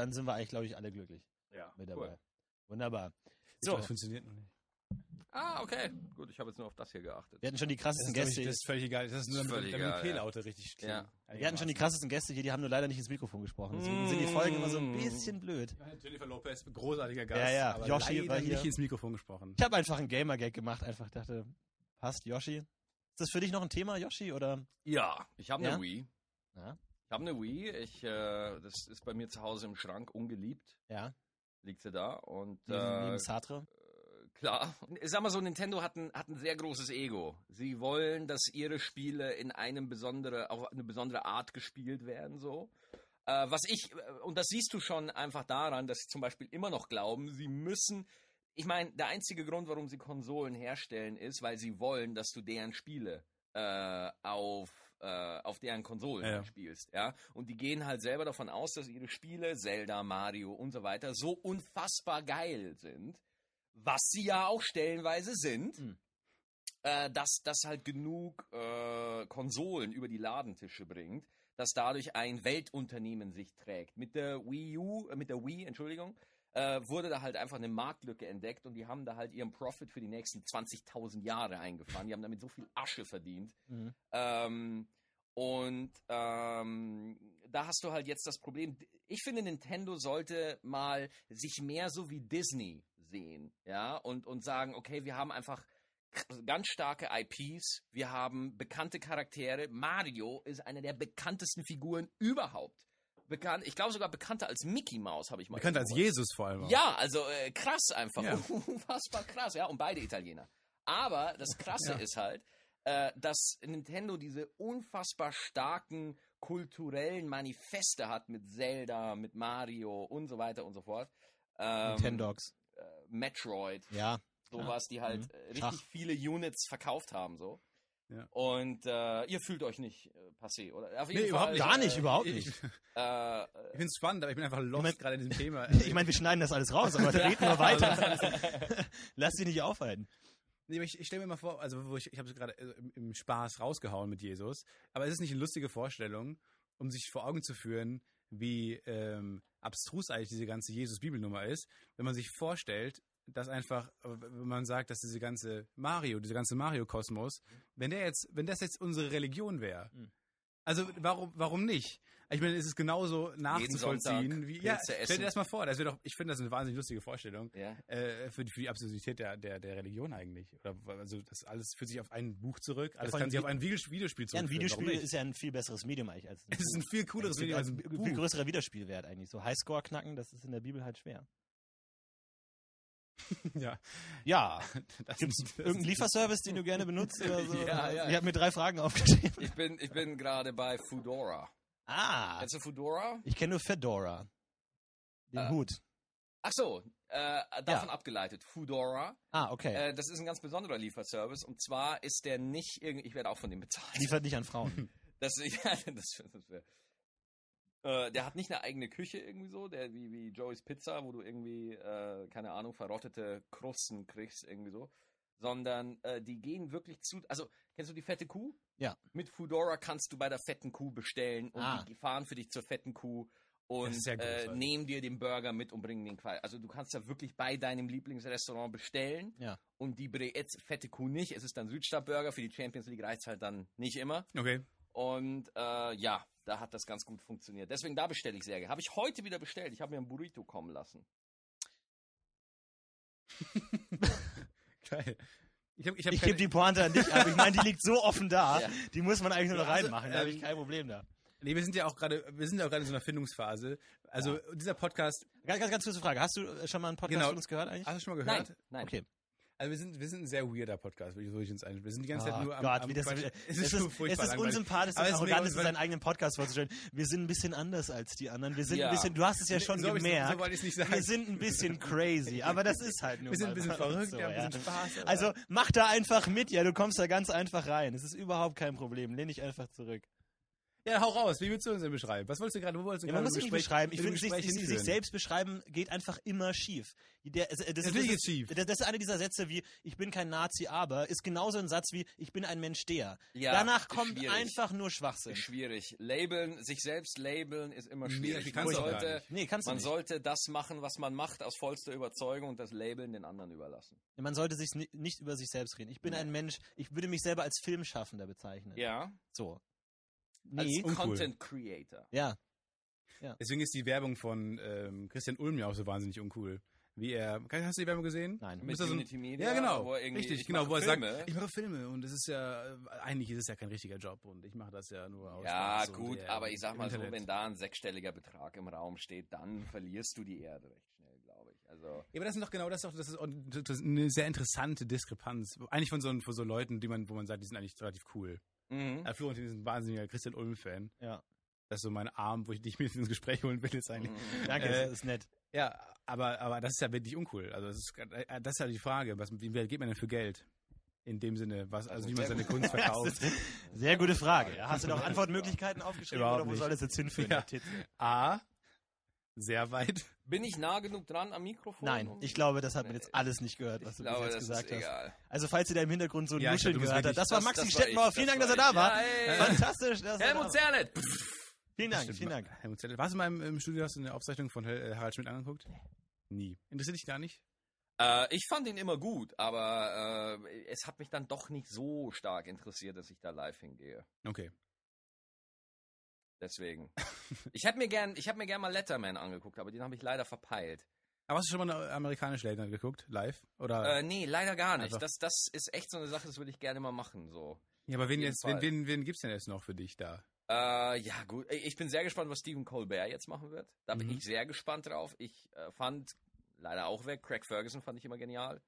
Ja. dann sind wir eigentlich, glaube ich, alle glücklich Ja. mit Cool. dabei. Wunderbar. So. Das funktioniert noch nicht. Ah, okay. Gut, ich habe jetzt nur auf das hier geachtet. wir hatten schon die Das krassesten ist, glaub ich, Gäste. das ist völlig egal. Das ist nur Das damit, völlig damit ja. P-Laute richtig klingen. Ja. Wir hatten schon die krassesten Gäste hier, die haben nur leider nicht ins Mikrofon gesprochen. Deswegen sind die Folgen immer so ein bisschen blöd. Jennifer Lopez, großartiger Gast. Ja, ja. Aber Yoshi war hier. nicht ins Mikrofon gesprochen. Ich habe einfach einen Gamer-Gag gemacht, einfach dachte, passt, Yoshi. Ist das für dich noch ein Thema, Yoshi? Oder? Ja, ich habe eine Ja? Wii. Ja. Ich habe eine Wii. Ich, äh, das ist bei mir zu Hause im Schrank ungeliebt. Ja. Liegt sie da. Und Neben, äh, neben Sartre. Klar. Ich sag mal so, Nintendo hat ein, hat ein sehr großes Ego. Sie wollen, dass ihre Spiele in einem besondere, auf eine besondere Art gespielt werden, so. Äh, was ich, äh, und das siehst du schon einfach daran, dass sie zum Beispiel immer noch glauben, sie müssen, ich meine, der einzige Grund, warum sie Konsolen herstellen, ist, weil sie wollen, dass du deren Spiele äh, auf, äh, auf deren Konsolen Ja, spielst, ja. Und die gehen halt selber davon aus, dass ihre Spiele, Zelda, Mario und so weiter, so unfassbar geil sind, was sie ja auch stellenweise sind, Mhm. äh, dass das halt genug äh, Konsolen über die Ladentische bringt, dass dadurch ein Weltunternehmen sich trägt. Mit der Wii U, äh, mit der Wii, Entschuldigung, äh, wurde da halt einfach eine Marktlücke entdeckt und die haben da halt ihren Profit für die nächsten 20.000 Jahre eingefahren. Die haben damit so viel Asche verdient. Mhm. Ähm, und ähm, da hast du halt jetzt das Problem. Ich finde, Nintendo sollte mal sich mehr so wie Disney sehen, ja, und, und sagen, okay, wir haben einfach ganz starke IPs, wir haben bekannte Charaktere. Mario ist eine der bekanntesten Figuren überhaupt. Bekannt, ich glaube sogar bekannter als Mickey Mouse, habe ich mal. Bekannt als Jesus vor allem. auch. ja, also äh, krass einfach. Ja. Unfassbar krass, ja. Und beide Italiener. Aber das Krasse Ja. ist halt, äh, dass Nintendo diese unfassbar starken kulturellen Manifeste hat mit Zelda, mit Mario und so weiter und so fort. Ähm, Nintendogs. äh, Metroid, Ja. sowas, die halt Mhm. äh, richtig viele Units verkauft haben, so. Ja. Und äh, ihr fühlt euch nicht äh, passé, oder? Auf Nee, überhaupt nicht. Gar nicht, äh, überhaupt Ich, nicht. ich Äh, finde es spannend, aber ich bin einfach lost mein- gerade in diesem Thema. Ich meine, wir schneiden das alles raus, aber reden wir weiter. Lass dich nicht aufhalten. Nee, aber ich, ich stelle mir mal vor, also wo ich, ich habe es gerade äh, im, im Spaß rausgehauen mit Jesus, aber es ist nicht eine lustige Vorstellung, um sich vor Augen zu führen, wie ähm, abstrus eigentlich diese ganze Jesus-Bibelnummer ist, wenn man sich vorstellt, dass einfach, äh, wenn man sagt, dass diese ganze Mario, dieser ganze Mario-Kosmos, wenn der jetzt, wenn das jetzt unsere Religion wäre, Mhm. also warum, warum nicht? Ich meine, es ist genauso nachzuvollziehen wie. Ja, stell dir das mal vor, das wäre doch, ich finde das eine wahnsinnig lustige Vorstellung ja. äh, für, die, für die Absurdität der, der, der Religion eigentlich. Oder, also das alles führt sich auf ein Buch zurück, alles kann sich auf ein Videos- Videospiel Ja, ein zurückführen. Videospiel ist ja ein viel besseres Medium eigentlich als ein Es ist ein viel cooleres Medium als ein Buch. viel größerer Wiederspielwert eigentlich. So Highscore knacken, das ist in der Bibel halt schwer. ja. Ja. Gibt es irgendeinen Lieferservice, den du gerne benutzt oder so? Ja, ja. Ich habe mir drei Fragen aufgeschrieben. Ich bin, ich bin gerade bei Fudora. Ah, Kennst du Fudora? ich kenne nur Fedora. Den Äh, Hut. Ach so, äh, davon abgeleitet. Fudora. Ah, okay. Äh, das ist ein ganz besonderer Lieferservice. Und zwar ist der nicht irgendwie, ich werde auch von dem bezahlt. Liefert nicht an Frauen. Das, ja, das, das wär, äh, der hat nicht eine eigene Küche irgendwie so, der wie, wie Joey's Pizza, wo du irgendwie, äh, keine Ahnung, verrottete Krusten kriegst, irgendwie so. Sondern äh, die gehen wirklich zu. Also, kennst du die fette Kuh? Ja. Mit Fudora kannst du bei der fetten Kuh bestellen und Ah. die fahren für dich zur fetten Kuh und ja äh, nehmen dir den Burger mit und bringen den quasi. Also du kannst da wirklich bei deinem Lieblingsrestaurant bestellen Ja. und die bre- jetzt fette Kuh nicht. Es ist dann Südstadtburger. Für die Champions League reicht halt dann nicht immer. Okay. Und äh, ja, da hat das ganz gut funktioniert. Deswegen da bestelle ich sehr gerne. Habe ich heute wieder bestellt. Ich habe mir einen Burrito kommen lassen. Geil. Ich, hab, ich, hab Ich gebe die Pointe an dich ab. Ich meine, die liegt so offen da. Ja. Die muss man eigentlich nur noch Ja, also, reinmachen. Da habe ich ähm, kein Problem da. Nee, wir sind ja auch gerade, wir sind ja auch gerade in so einer Findungsphase. Also dieser Podcast, Ganz, ganz, ganz kurze Frage. Hast du schon mal einen Podcast Genau. von uns gehört eigentlich? hast du schon mal gehört? Nein, nein. Okay. Also wir sind, wir sind ein sehr weirder Podcast, würde ich, würde ich uns ein. Wir sind die ganze Zeit Oh nur am, Gott, am wie das, Quatsch. es ist, schon es ist unsympathisch und es ist arrogant, ist seinen eigenen Podcast vorzustellen. Wir sind ein bisschen anders als die anderen. Wir sind Ja. ein bisschen, du hast es ja schon so, gemerkt. So es nicht sagen. wir sind ein bisschen crazy, aber das ist halt nur Wir sind ein bisschen verrückt, so, wir haben ein ja. bisschen Spaß. aber- Also mach da einfach mit, ja, du kommst da ganz einfach rein. Es ist überhaupt kein Problem. Lehn dich einfach zurück. Ja, hau raus. Wie willst du uns denn beschreiben? Was wolltest du gerade? Wo wolltest du Ja, man gerade muss nicht Gespräch- beschreiben. Ich finde, sich, sich, selbst beschreiben geht einfach immer schief. Der, also, das, das, Natürlich das, geht's schief. Das, das ist einer dieser Sätze wie, ich bin kein Nazi, aber, ist genauso ein Satz wie, ich bin ein Mensch, der. Ja, Danach ist kommt schwierig. einfach nur Schwachsinn. Ist schwierig. Labeln, sich selbst labeln ist immer Nee, schwierig. die man sollte. Nee, kannst du man nicht. sollte das machen, was man macht, aus vollster Überzeugung und das Labeln den anderen überlassen. Man sollte sich ni- nicht über sich selbst reden. Ich bin Nee. ein Mensch, ich würde mich selber als Filmschaffender bezeichnen. Ja. So. Als Nee. uncool. Content Creator. Ja. Deswegen ist die Werbung von ähm, Christian Ulm ja auch so wahnsinnig uncool. Wie er. Hast du die Werbung gesehen? Nein. Mit Ist das so ein- Unity Media. Ja, genau. Wo er irgendwie, Richtig, ich genau, wo er Filme. sagt, ich mache Filme und es ist ja, äh, eigentlich ist es ja kein richtiger Job und ich mache das ja nur aus Ja, Spaß und gut, eher aber ich sag mal so, Internet. wenn da ein sechsstelliger Betrag im Raum steht, dann verlierst du die Erde recht schnell, glaube ich. Also, Ja, aber das ist doch genau das, ist doch, das ist auch das ist eine sehr interessante Diskrepanz. Eigentlich von so, von so Leuten, die man, wo man sagt, die sind eigentlich relativ cool. Mhm. Äh, Florentin ist ein wahnsinniger Christian Ulm-Fan. Ja. Das ist so mein Arm, wo ich dich mit ins Gespräch holen will, jetzt eigentlich. Mhm. Danke, Äh, das ist nett. Ja, aber, aber das ist ja wirklich uncool. Also das ist, äh, das ist ja die Frage, was, wie viel geht man denn für Geld? In dem Sinne, was, also, wie man seine. Kunst verkauft. Sehr gute Frage. Ja, Hast du noch Antwortmöglichkeiten aufgeschrieben Überhaupt oder wo nicht. soll das jetzt hinführen? Ja. A, sehr weit. Bin ich nah genug dran am Mikrofon? Nein, ich glaube, das hat man jetzt alles nicht gehört, was ich du glaube, jetzt gesagt ist hast. egal. Also falls ihr da im Hintergrund so ein Ja, Nuscheln gehört habt, das war Maxi das war Stettenbauer. Vielen Dank, dass er da war. Ja, ey. Fantastisch. Dass er Helmut da war. Zerlett! Vielen Dank, vielen Dank. Helmut Zelle. Warst du mal im, im Studio, hast du eine Aufzeichnung von Hel- äh, Harald Schmidt angeguckt? Nie. Interessiert dich gar nicht? Äh, ich fand ihn immer gut, aber äh, es hat mich dann doch nicht so stark interessiert, dass ich da live hingehe. Okay. Deswegen. ich hätte mir gern, ich habe mir gern mal Letterman angeguckt, aber den habe ich leider verpeilt. Aber hast du schon mal eine amerikanische Night geguckt? Live? Oder? Äh, nee, leider gar nicht. Einfach- Das, das ist echt so eine Sache, das würde ich gerne mal machen. So. ja, aber wen jetzt, wen, wen, wen gibt's denn jetzt noch für dich da? Äh, ja, gut. Ich bin sehr gespannt, was Stephen Colbert jetzt machen wird. Da bin Mhm. ich sehr gespannt drauf. Ich äh, fand, leider auch weg, Craig Ferguson fand ich immer genial.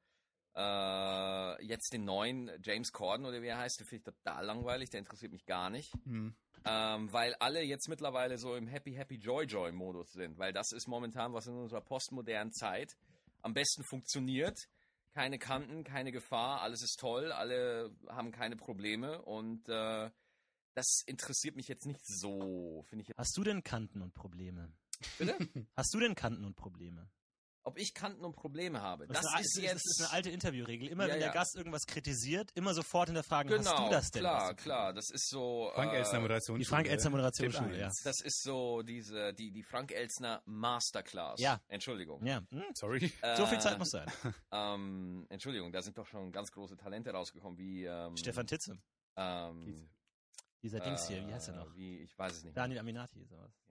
Äh, jetzt den neuen James Corden oder wie er heißt, den finde ich total langweilig, der interessiert mich gar nicht. Hm. Ähm, weil alle jetzt mittlerweile so im Happy, Happy, Joy, Joy Modus sind. Weil das ist momentan, was in unserer postmodernen Zeit am besten funktioniert. Keine Kanten, keine Gefahr, alles ist toll, alle haben keine Probleme und äh, das interessiert mich jetzt nicht so, finde ich. Hast du denn Kanten und Probleme? Bitte? Hast du denn Kanten und Probleme? Ob ich Kanten und Probleme habe. Das, eine, ist das jetzt. das ist eine alte Interviewregel. Immer Ja, wenn der ja. Gast irgendwas kritisiert, immer sofort hinterfragen, genau, hast du das denn? klar, klar. Das ist so. Frank äh, Elstner Moderation. die Frank Elstner Moderationsschule, ja. Das ist so diese, die, die Frank Elstner Masterclass. Ja. Entschuldigung. Ja, hm, Sorry. so viel Äh, Zeit muss sein. Ähm, Entschuldigung, da sind doch schon ganz große Talente rausgekommen, wie ähm, Stefan Titze, ähm, dieser Dings hier, wie heißt er äh, noch? Wie, ich weiß es nicht. Daniel Aminati, sowas.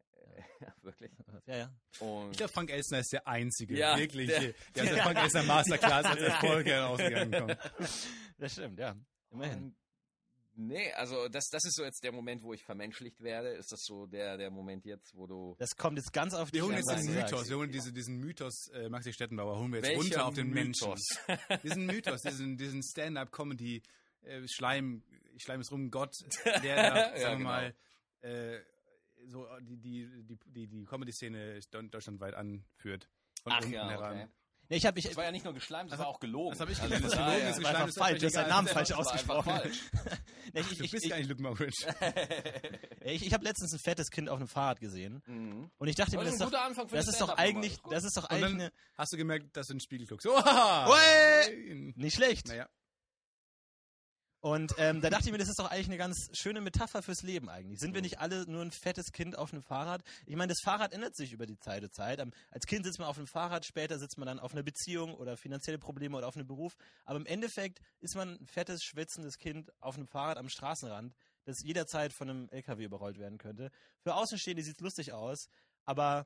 Ja, wirklich. Ja, ja. Und Ich glaube, Frank Elstner ist der einzige, Ja, wirklich, der- der, der Frank Elstner Masterclass als Erfolg herausgegangen kommt. Das stimmt, ja. Immerhin. Und, nee, also das, das ist so jetzt der Moment, wo ich vermenschlicht werde. Ist das so der, der Moment jetzt, wo du. Das kommt jetzt ganz auf die Wir holen jetzt diesen Mythos, wir holen diese, diesen Mythos äh, Maxi Stettenbauer, holen wir jetzt Welcher runter auf den Mythos? Menschen. Diesen Mythos, diesen, diesen Stand-up-Comedy, äh, Schleim, ich schleim es rum, Gott, der da, Ja, sagen wir genau. mal, äh, so die, die, die, die, die Comedy-Szene deutschlandweit anführt. Von Ach ja, heran. okay. Nee, ich habe ich, Das war ja nicht nur geschleimt, das Also- war auch gelogen. das hab ich Also gelernt, von das gelogen daher- ist das war einfach geschleimt, ist falsch, du hast deinen. Namen Das falsch ausgesprochen. falsch. Nee, ich, Du ich, bist ich, gar nicht Luke Mockridge. ich, ich habe letztens ein fettes Kind auf einem Fahrrad gesehen Mhm. und ich dachte mir, das das ist doch, das ist doch eigentlich, das ist doch eigentlich eine, hast du gemerkt, dass du in den Spiegel guckst. Oha! Nicht schlecht. Naja, Und ähm, da dachte ich mir, das ist doch eigentlich eine ganz schöne Metapher fürs Leben eigentlich. Sind wir nicht alle nur ein fettes Kind auf einem Fahrrad? Ich meine, das Fahrrad ändert sich über die Zeit Zeit. Am- Als Kind sitzt man auf einem Fahrrad, später sitzt man dann auf einer Beziehung oder finanzielle Probleme oder auf einem Beruf. Aber im Endeffekt ist man ein fettes, schwitzendes Kind auf einem Fahrrad am Straßenrand, das jederzeit von einem LKW überrollt werden könnte. Für Außenstehende sieht es lustig aus, aber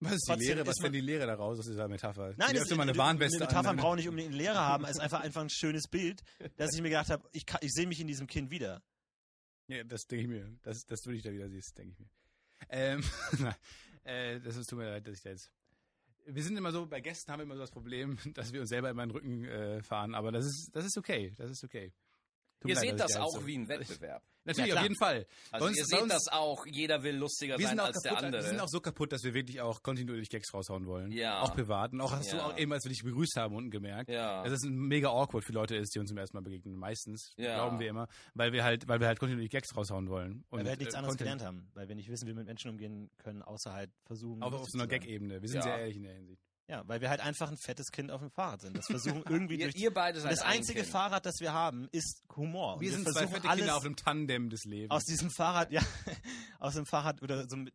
was ist die Trotzdem Lehre? ist Was man- wäre die Lehre daraus aus dieser Metapher? Nein, das öfter mal eine eine Warnweste Metapher an. braucht nicht unbedingt einen Lehrer haben. Es ist einfach, einfach ein schönes Bild, dass ich mir gedacht habe, ich, kann- ich sehe mich in diesem Kind wieder. Ja, das denke ich mir. Das, das du dich da wieder siehst, denke ich mir. Ähm, äh, das ist, tut mir leid, dass ich da jetzt. Wir sind immer so, bei Gästen haben wir immer so das Problem, dass wir uns selber immer in den Rücken äh, fahren, aber das ist, das ist okay. Das ist okay. Tut Ihr leid, seht das auch so- wie ein Wettbewerb. Natürlich, Ja, auf jeden Fall. Also uns- ihr seht uns- das auch, jeder will lustiger sein sind, auch als der kaputt, andere. wir sind auch so kaputt, dass wir wirklich auch kontinuierlich Gags raushauen wollen. Ja. Auch privat. Und auch hast du Ja. auch eben, als wir dich begrüßt haben, unten gemerkt, ja. dass es mega awkward für Leute ist, die uns zum ersten Mal begegnen. Meistens, Ja. glauben wir immer, weil wir halt, weil wir halt kontinuierlich Gags raushauen wollen. Und, Weil wir halt nichts äh, anderes gelernt haben. Weil wir nicht wissen, wie wir mit Menschen umgehen können, außer halt versuchen. Auf, auf so einer. Gag-Ebene. Wir sind Ja. sehr ehrlich in der Hinsicht. Ja, weil wir halt einfach ein fettes Kind auf dem Fahrrad sind. Das versuchen irgendwie ihr, durch. ihr beide seid das ein einzige kind. Fahrrad, das wir haben, ist Humor. Und Wir sind zwei fette Kinder auf einem Tandem des Lebens. aus diesem Fahrrad, ja, aus dem Fahrrad oder so mit,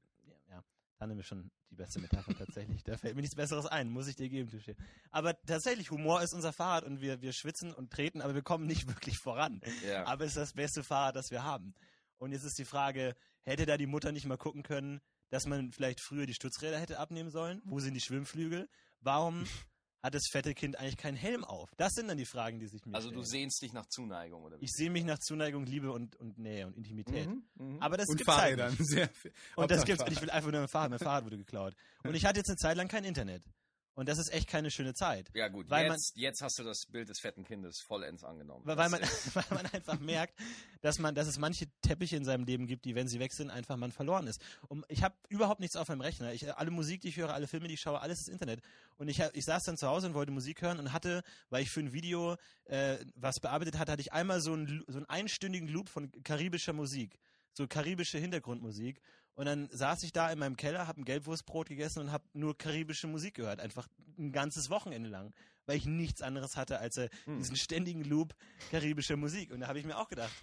ja, Tandem ist schon die beste Metapher tatsächlich. Da fällt mir nichts Besseres ein, muss ich dir geben, Touché. Aber tatsächlich, Humor ist unser Fahrrad und wir, wir schwitzen und treten, aber wir kommen nicht wirklich voran. Ja. Aber es ist das beste Fahrrad, das wir haben. Und jetzt ist die Frage, hätte da die Mutter nicht mal gucken können, dass man vielleicht früher die Stützräder hätte abnehmen sollen? Wo sind die Schwimmflügel? Warum hat das fette Kind eigentlich keinen Helm auf? Das sind dann die Fragen, die sich mir Also du stellen. sehnst dich nach Zuneigung, oder wie? Ich sehe mich nach Zuneigung, Liebe und, und Nähe und Intimität. Mhm, mhm. Aber das und gibt's halt nicht. Sehr viel. Und das gibt's, und ich Fahrrad. will einfach nur mein Fahrrad. Mein Fahrrad wurde geklaut. Und ich hatte jetzt eine Zeit lang kein Internet. Und das ist echt keine schöne Zeit. ja gut, weil man- jetzt, jetzt hast du das Bild des fetten Kindes vollends angenommen. Weil, weil, man, weil man einfach merkt, dass man, dass es manche Teppiche in seinem Leben gibt, die, wenn sie weg sind, einfach man verloren ist. Und ich habe überhaupt nichts auf meinem Rechner. Ich, alle Musik, die ich höre, alle Filme, die ich schaue, alles ist Internet. Und ich, ich saß dann zu Hause und wollte Musik hören und hatte, weil ich für ein Video äh, was bearbeitet hatte, hatte ich einmal so einen, so einen einstündigen Loop von karibischer Musik. So karibische Hintergrundmusik. Und dann saß ich da in meinem Keller, habe ein Gelbwurstbrot gegessen und habe nur karibische Musik gehört. Einfach ein ganzes Wochenende lang. Weil ich nichts anderes hatte als äh, Hm. diesen ständigen Loop karibischer Musik. Und da habe ich mir auch gedacht,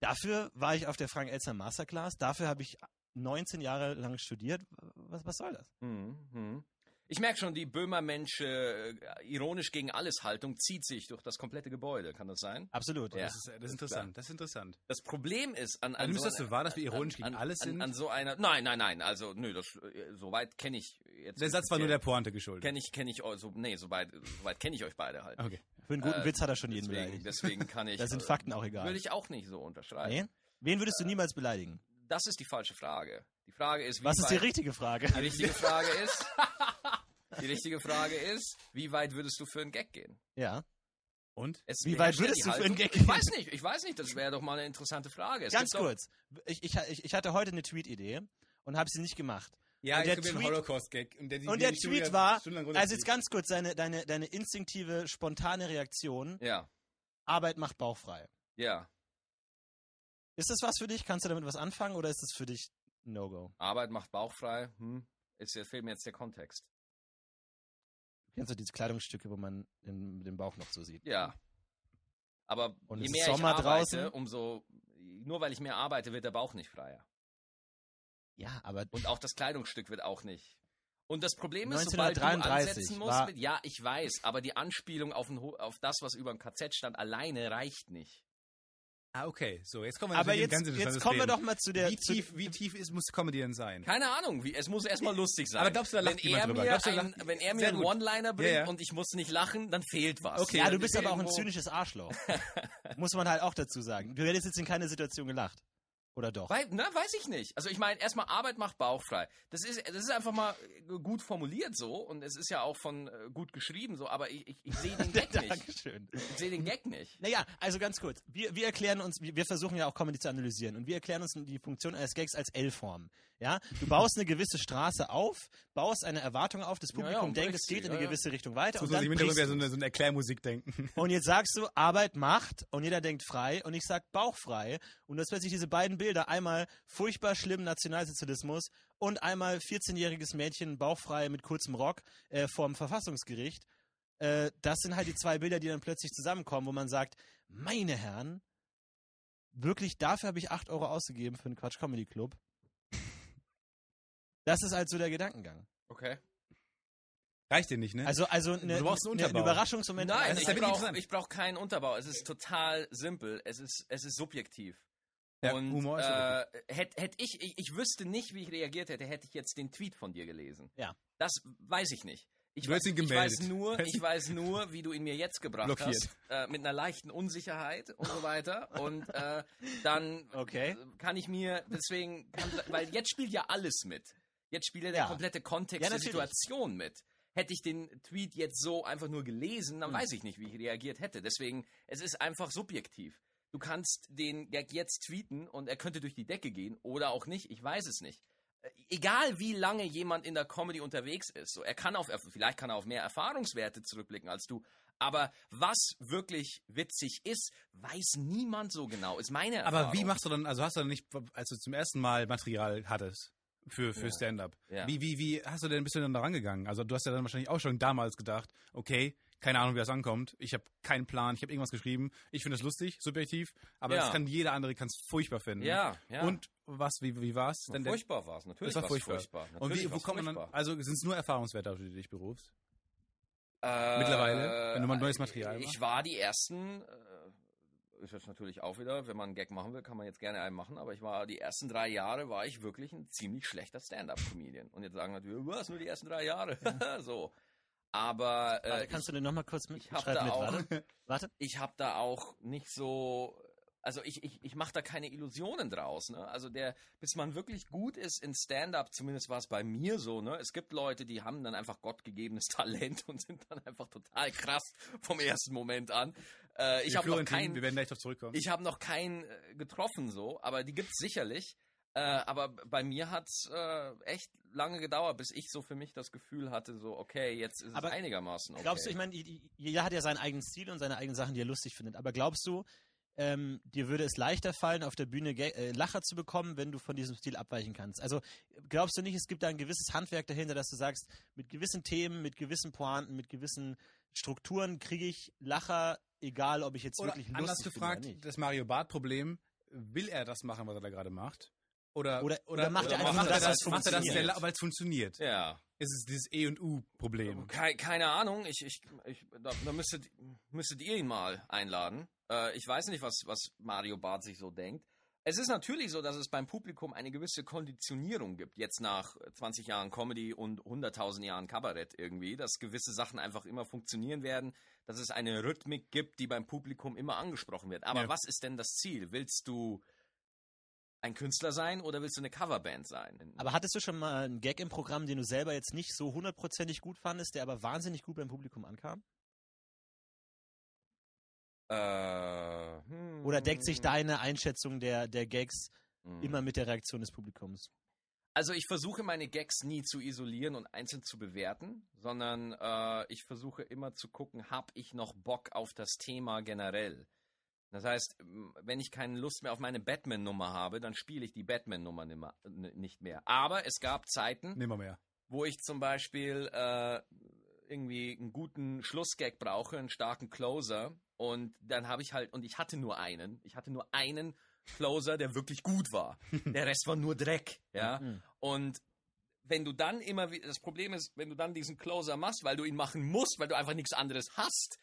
dafür war ich auf der Frank Elster Masterclass, dafür habe ich 19 Jahre lang studiert. Was, was soll das? Mhm, mhm. Ich merke schon, die Böhmermensche äh, ironisch gegen alles Haltung zieht sich durch das komplette Gebäude. Kann das sein? Absolut. Ja. Das ist, das ist interessant. Das ist interessant. Das Problem ist an, Du an nimmst so das so wahr, dass wir ironisch an, gegen an, alles an, sind? An so einer. Nein, nein, nein. Also nö, das äh, soweit kenne ich jetzt. Der Satz war nur der Pointe geschuldet. Kenne ich, kenne ich eu- so, nee, soweit, soweit kenne ich euch beide halt. Okay. Für einen guten Äh, Witz hat er schon jeden Deswegen, beleidigt. deswegen kann ich. Da sind äh, Fakten auch egal. Würde ich auch nicht so unterschreiben. Nee? Wen würdest du niemals beleidigen? Das ist die falsche Frage. Die Frage ist, wie Was ist die richtige Frage? die richtige Frage ist. Die richtige Frage ist, wie weit würdest du für einen Gag gehen? Ja. Und? Es Wie weit würdest du für einen Gag Ich gehen? weiß nicht, ich weiß nicht, das wäre doch mal eine interessante Frage. Es Ganz kurz. Ich, ich, ich, ich hatte heute eine Tweet-Idee und habe sie nicht gemacht. Ja, Und ich der Tweet- Holocaust-Gag. Und der, Und der ich Tweet war, also jetzt ganz kurz, deine, deine, deine instinktive, spontane Reaktion, Ja, Arbeit macht bauchfrei. ja. Ist das was für dich? Kannst du damit was anfangen oder ist das für dich No-Go? Arbeit macht bauchfrei. Hm. Ist, jetzt fehlt mir jetzt der Kontext. Kennst du diese Kleidungsstücke, wo man den, den Bauch noch so sieht? Ja. Aber Und je mehr Sommer ich arbeite, draußen. umso. Nur weil ich mehr arbeite, wird der Bauch nicht freier. Ja, aber Und auch das Kleidungsstück wird auch nicht. Und das Problem ist, sobald du 1933 ansetzen musst, mit, ja, ich weiß, aber die Anspielung auf, ein, auf das, was über dem KZ stand, alleine reicht nicht. Ah, okay. So, jetzt kommen wir aber jetzt, ganz jetzt kommen wir doch mal zu der. Wie zu, tief, wie tief ist, muss Comedy denn sein? Keine Ahnung, wie, es muss erstmal lustig sein. Aber glaubst du, da lacht wenn er drüber? mir, ein, wenn er mir einen. One-Liner bringt Ja, ja. und ich muss nicht lachen, dann fehlt was. Okay, ja, du bist aber auch ein zynisches Arschloch. Muss man halt auch dazu sagen. Du hättest jetzt in keine Situation gelacht. Oder doch? Wei- na, weiß ich nicht. Also ich meine, erstmal Arbeit macht bauchfrei. Das ist, das ist einfach mal äh, gut formuliert so und es ist ja auch von äh, gut geschrieben so, aber ich, ich, ich sehe den Gag nicht. Dankeschön. Ich sehe den Gag nicht. Naja, also ganz kurz. Wir, wir erklären uns, wir wir versuchen ja auch Comedy zu analysieren und wir erklären uns die Funktion eines Gags als L-Form. Ja, du baust eine gewisse Straße auf, baust eine Erwartung auf, das Ja, ja, Publikum und denkt, es geht sie, in eine ja, ja. gewisse Richtung weiter Jetzt und dann wieder brichst so du. eine, so eine Erklärmusik denken. Und jetzt sagst du, Arbeit macht und jeder denkt frei und ich sag bauchfrei und du hast plötzlich diese beiden Bilder, einmal furchtbar schlimm Nationalsozialismus und einmal 14-jähriges Mädchen bauchfrei mit kurzem Rock äh, vorm Verfassungsgericht. Äh, das sind halt die zwei Bilder, die dann plötzlich zusammenkommen, wo man sagt, meine Herren, wirklich dafür habe ich 8 Euro ausgegeben für einen Quatsch Comedy Club. Das ist halt so der Gedankengang. Okay. Reicht dir nicht, ne? Also, also eine, Du brauchst einen eine, eine Unterbau. Überraschungsmoment. Nein, das ist ich brauche brauch keinen Unterbau. Es ist total simpel. Es ist, es ist subjektiv. ja, und Humor ist äh, hätte hätt ich, ich, ich wüsste nicht, wie ich reagiert hätte, hätte ich jetzt den Tweet von dir gelesen. Ja. Das weiß ich nicht. Ich, Du weiß, ihn ich weiß gemeldet. nur, ich weiß nur, wie du ihn mir jetzt gebracht Blockiert. hast, äh, mit einer leichten Unsicherheit und so weiter. Und äh, dann Okay. kann ich mir deswegen, kann, weil jetzt spielt ja alles mit. Jetzt spielt ja der komplette Kontext Ja, der. Situation mit. Hätte ich den Tweet jetzt so einfach nur gelesen, Hm. dann weiß ich nicht, wie ich reagiert hätte. Deswegen, es ist einfach subjektiv. Du kannst den Gag jetzt tweeten und er könnte durch die Decke gehen oder auch nicht. Ich weiß es nicht. Äh, Egal wie lange jemand in der Comedy unterwegs ist, so er kann auf vielleicht kann er auf mehr Erfahrungswerte zurückblicken als du, aber was wirklich witzig ist, weiß niemand so genau. Ist meine Erfahrung. Aber wie machst du dann, also hast du dann nicht, als du zum ersten Mal Material hattest für, für Ja. Stand-up, Ja. wie, wie, wie hast du denn, bist du denn da rangegangen? Also du hast ja dann wahrscheinlich auch schon damals gedacht, okay, keine Ahnung, wie das ankommt, ich habe keinen Plan, ich habe irgendwas geschrieben, ich finde es lustig, subjektiv, aber Ja. das kann jeder andere kann es furchtbar finden. Ja, ja. Und was, wie, wie war's? Na, furchtbar war es, natürlich Das war war's furchtbar. Und wie, wo kommt man dann, furchtbar. also sind es nur Erfahrungswerte, auf die du dich berufst? Äh, Mittlerweile, wenn du mal neues Material Ich machst? war die ersten, äh, ist jetzt natürlich auch wieder, wenn man einen Gag machen will, kann man jetzt gerne einen machen, aber ich war die ersten drei Jahre war ich wirklich ein ziemlich schlechter Stand-up-Comedian. Und jetzt sagen natürlich, was, nur die ersten drei Jahre? so. Aber äh, Warte, kannst du denn nochmal kurz mit, ich hab da mit, auch- warte. Warte. ich habe da auch nicht so, also ich, ich, ich mache da keine Illusionen draus. Ne? Also der, bis man wirklich gut ist in Stand-up, zumindest war es bei mir so. Ne? Es gibt Leute, die haben dann einfach gottgegebenes Talent und sind dann einfach total krass vom ersten Moment an. Äh, ich Wir habe noch keinen, wir werden gleich darauf zurückkommen. ich habe noch keinen äh, getroffen so, aber die gibt's sicherlich. Äh, aber bei mir hat's äh, echt lange gedauert, bis ich so für mich das Gefühl hatte, so okay, jetzt ist Aber es einigermaßen okay. Glaubst du, ich meine, jeder hat ja seinen eigenen Stil und seine eigenen Sachen, die er lustig findet. Aber glaubst du, ähm, dir würde es leichter fallen, auf der Bühne äh, Lacher zu bekommen, wenn du von diesem Stil abweichen kannst? Also glaubst du nicht, es gibt da ein gewisses Handwerk dahinter, dass du sagst, mit gewissen Themen, mit gewissen Pointen, mit gewissen Strukturen kriege ich Lacher, egal ob ich jetzt Oder wirklich anders gefragt, bin oder nicht? das Mario Bart Problem, will er das machen, was er da gerade macht? Oder, Oder- oder macht er einfach das, das, was macht er das weil es funktioniert? ja. Es ist dieses E und U Problem. Kei- keine Ahnung, ich, ich, ich da, da müsstet, müsstet ihr ihn mal einladen. Äh, ich weiß nicht, was, was Mario Barth sich so denkt. Es ist natürlich so, dass es beim Publikum eine gewisse Konditionierung gibt, jetzt nach 20 Jahren Comedy und 100.000 Jahren Kabarett irgendwie, dass gewisse Sachen einfach immer funktionieren werden, dass es eine Rhythmik gibt, die beim Publikum immer angesprochen wird. Aber Ja. was ist denn das Ziel? Willst du ein Künstler sein oder willst du eine Coverband sein? Aber hattest du schon mal einen Gag im Programm, den du selber jetzt nicht so hundertprozentig gut fandest, der aber wahnsinnig gut beim Publikum ankam? äh, hm, Oder deckt sich deine Einschätzung der, der Gags hm. immer mit der Reaktion des Publikums? Also ich versuche meine Gags nie zu isolieren und einzeln zu bewerten, sondern äh, ich versuche immer zu gucken, habe ich noch Bock auf das Thema generell. Das heißt, wenn ich keine Lust mehr auf meine Batman-Nummer habe, dann spiele ich die Batman-Nummer nicht mehr. Aber es gab Zeiten, wo ich zum Beispiel äh, irgendwie einen guten Schlussgag brauche, einen starken Closer. Und dann habe ich halt, und ich hatte nur einen, ich hatte nur einen Closer, der wirklich gut war. Der Rest war nur Dreck, ja. Mhm. Und wenn du dann immer, das Problem ist, wenn du dann diesen Closer machst, weil du ihn machen musst, weil du einfach nichts anderes hast,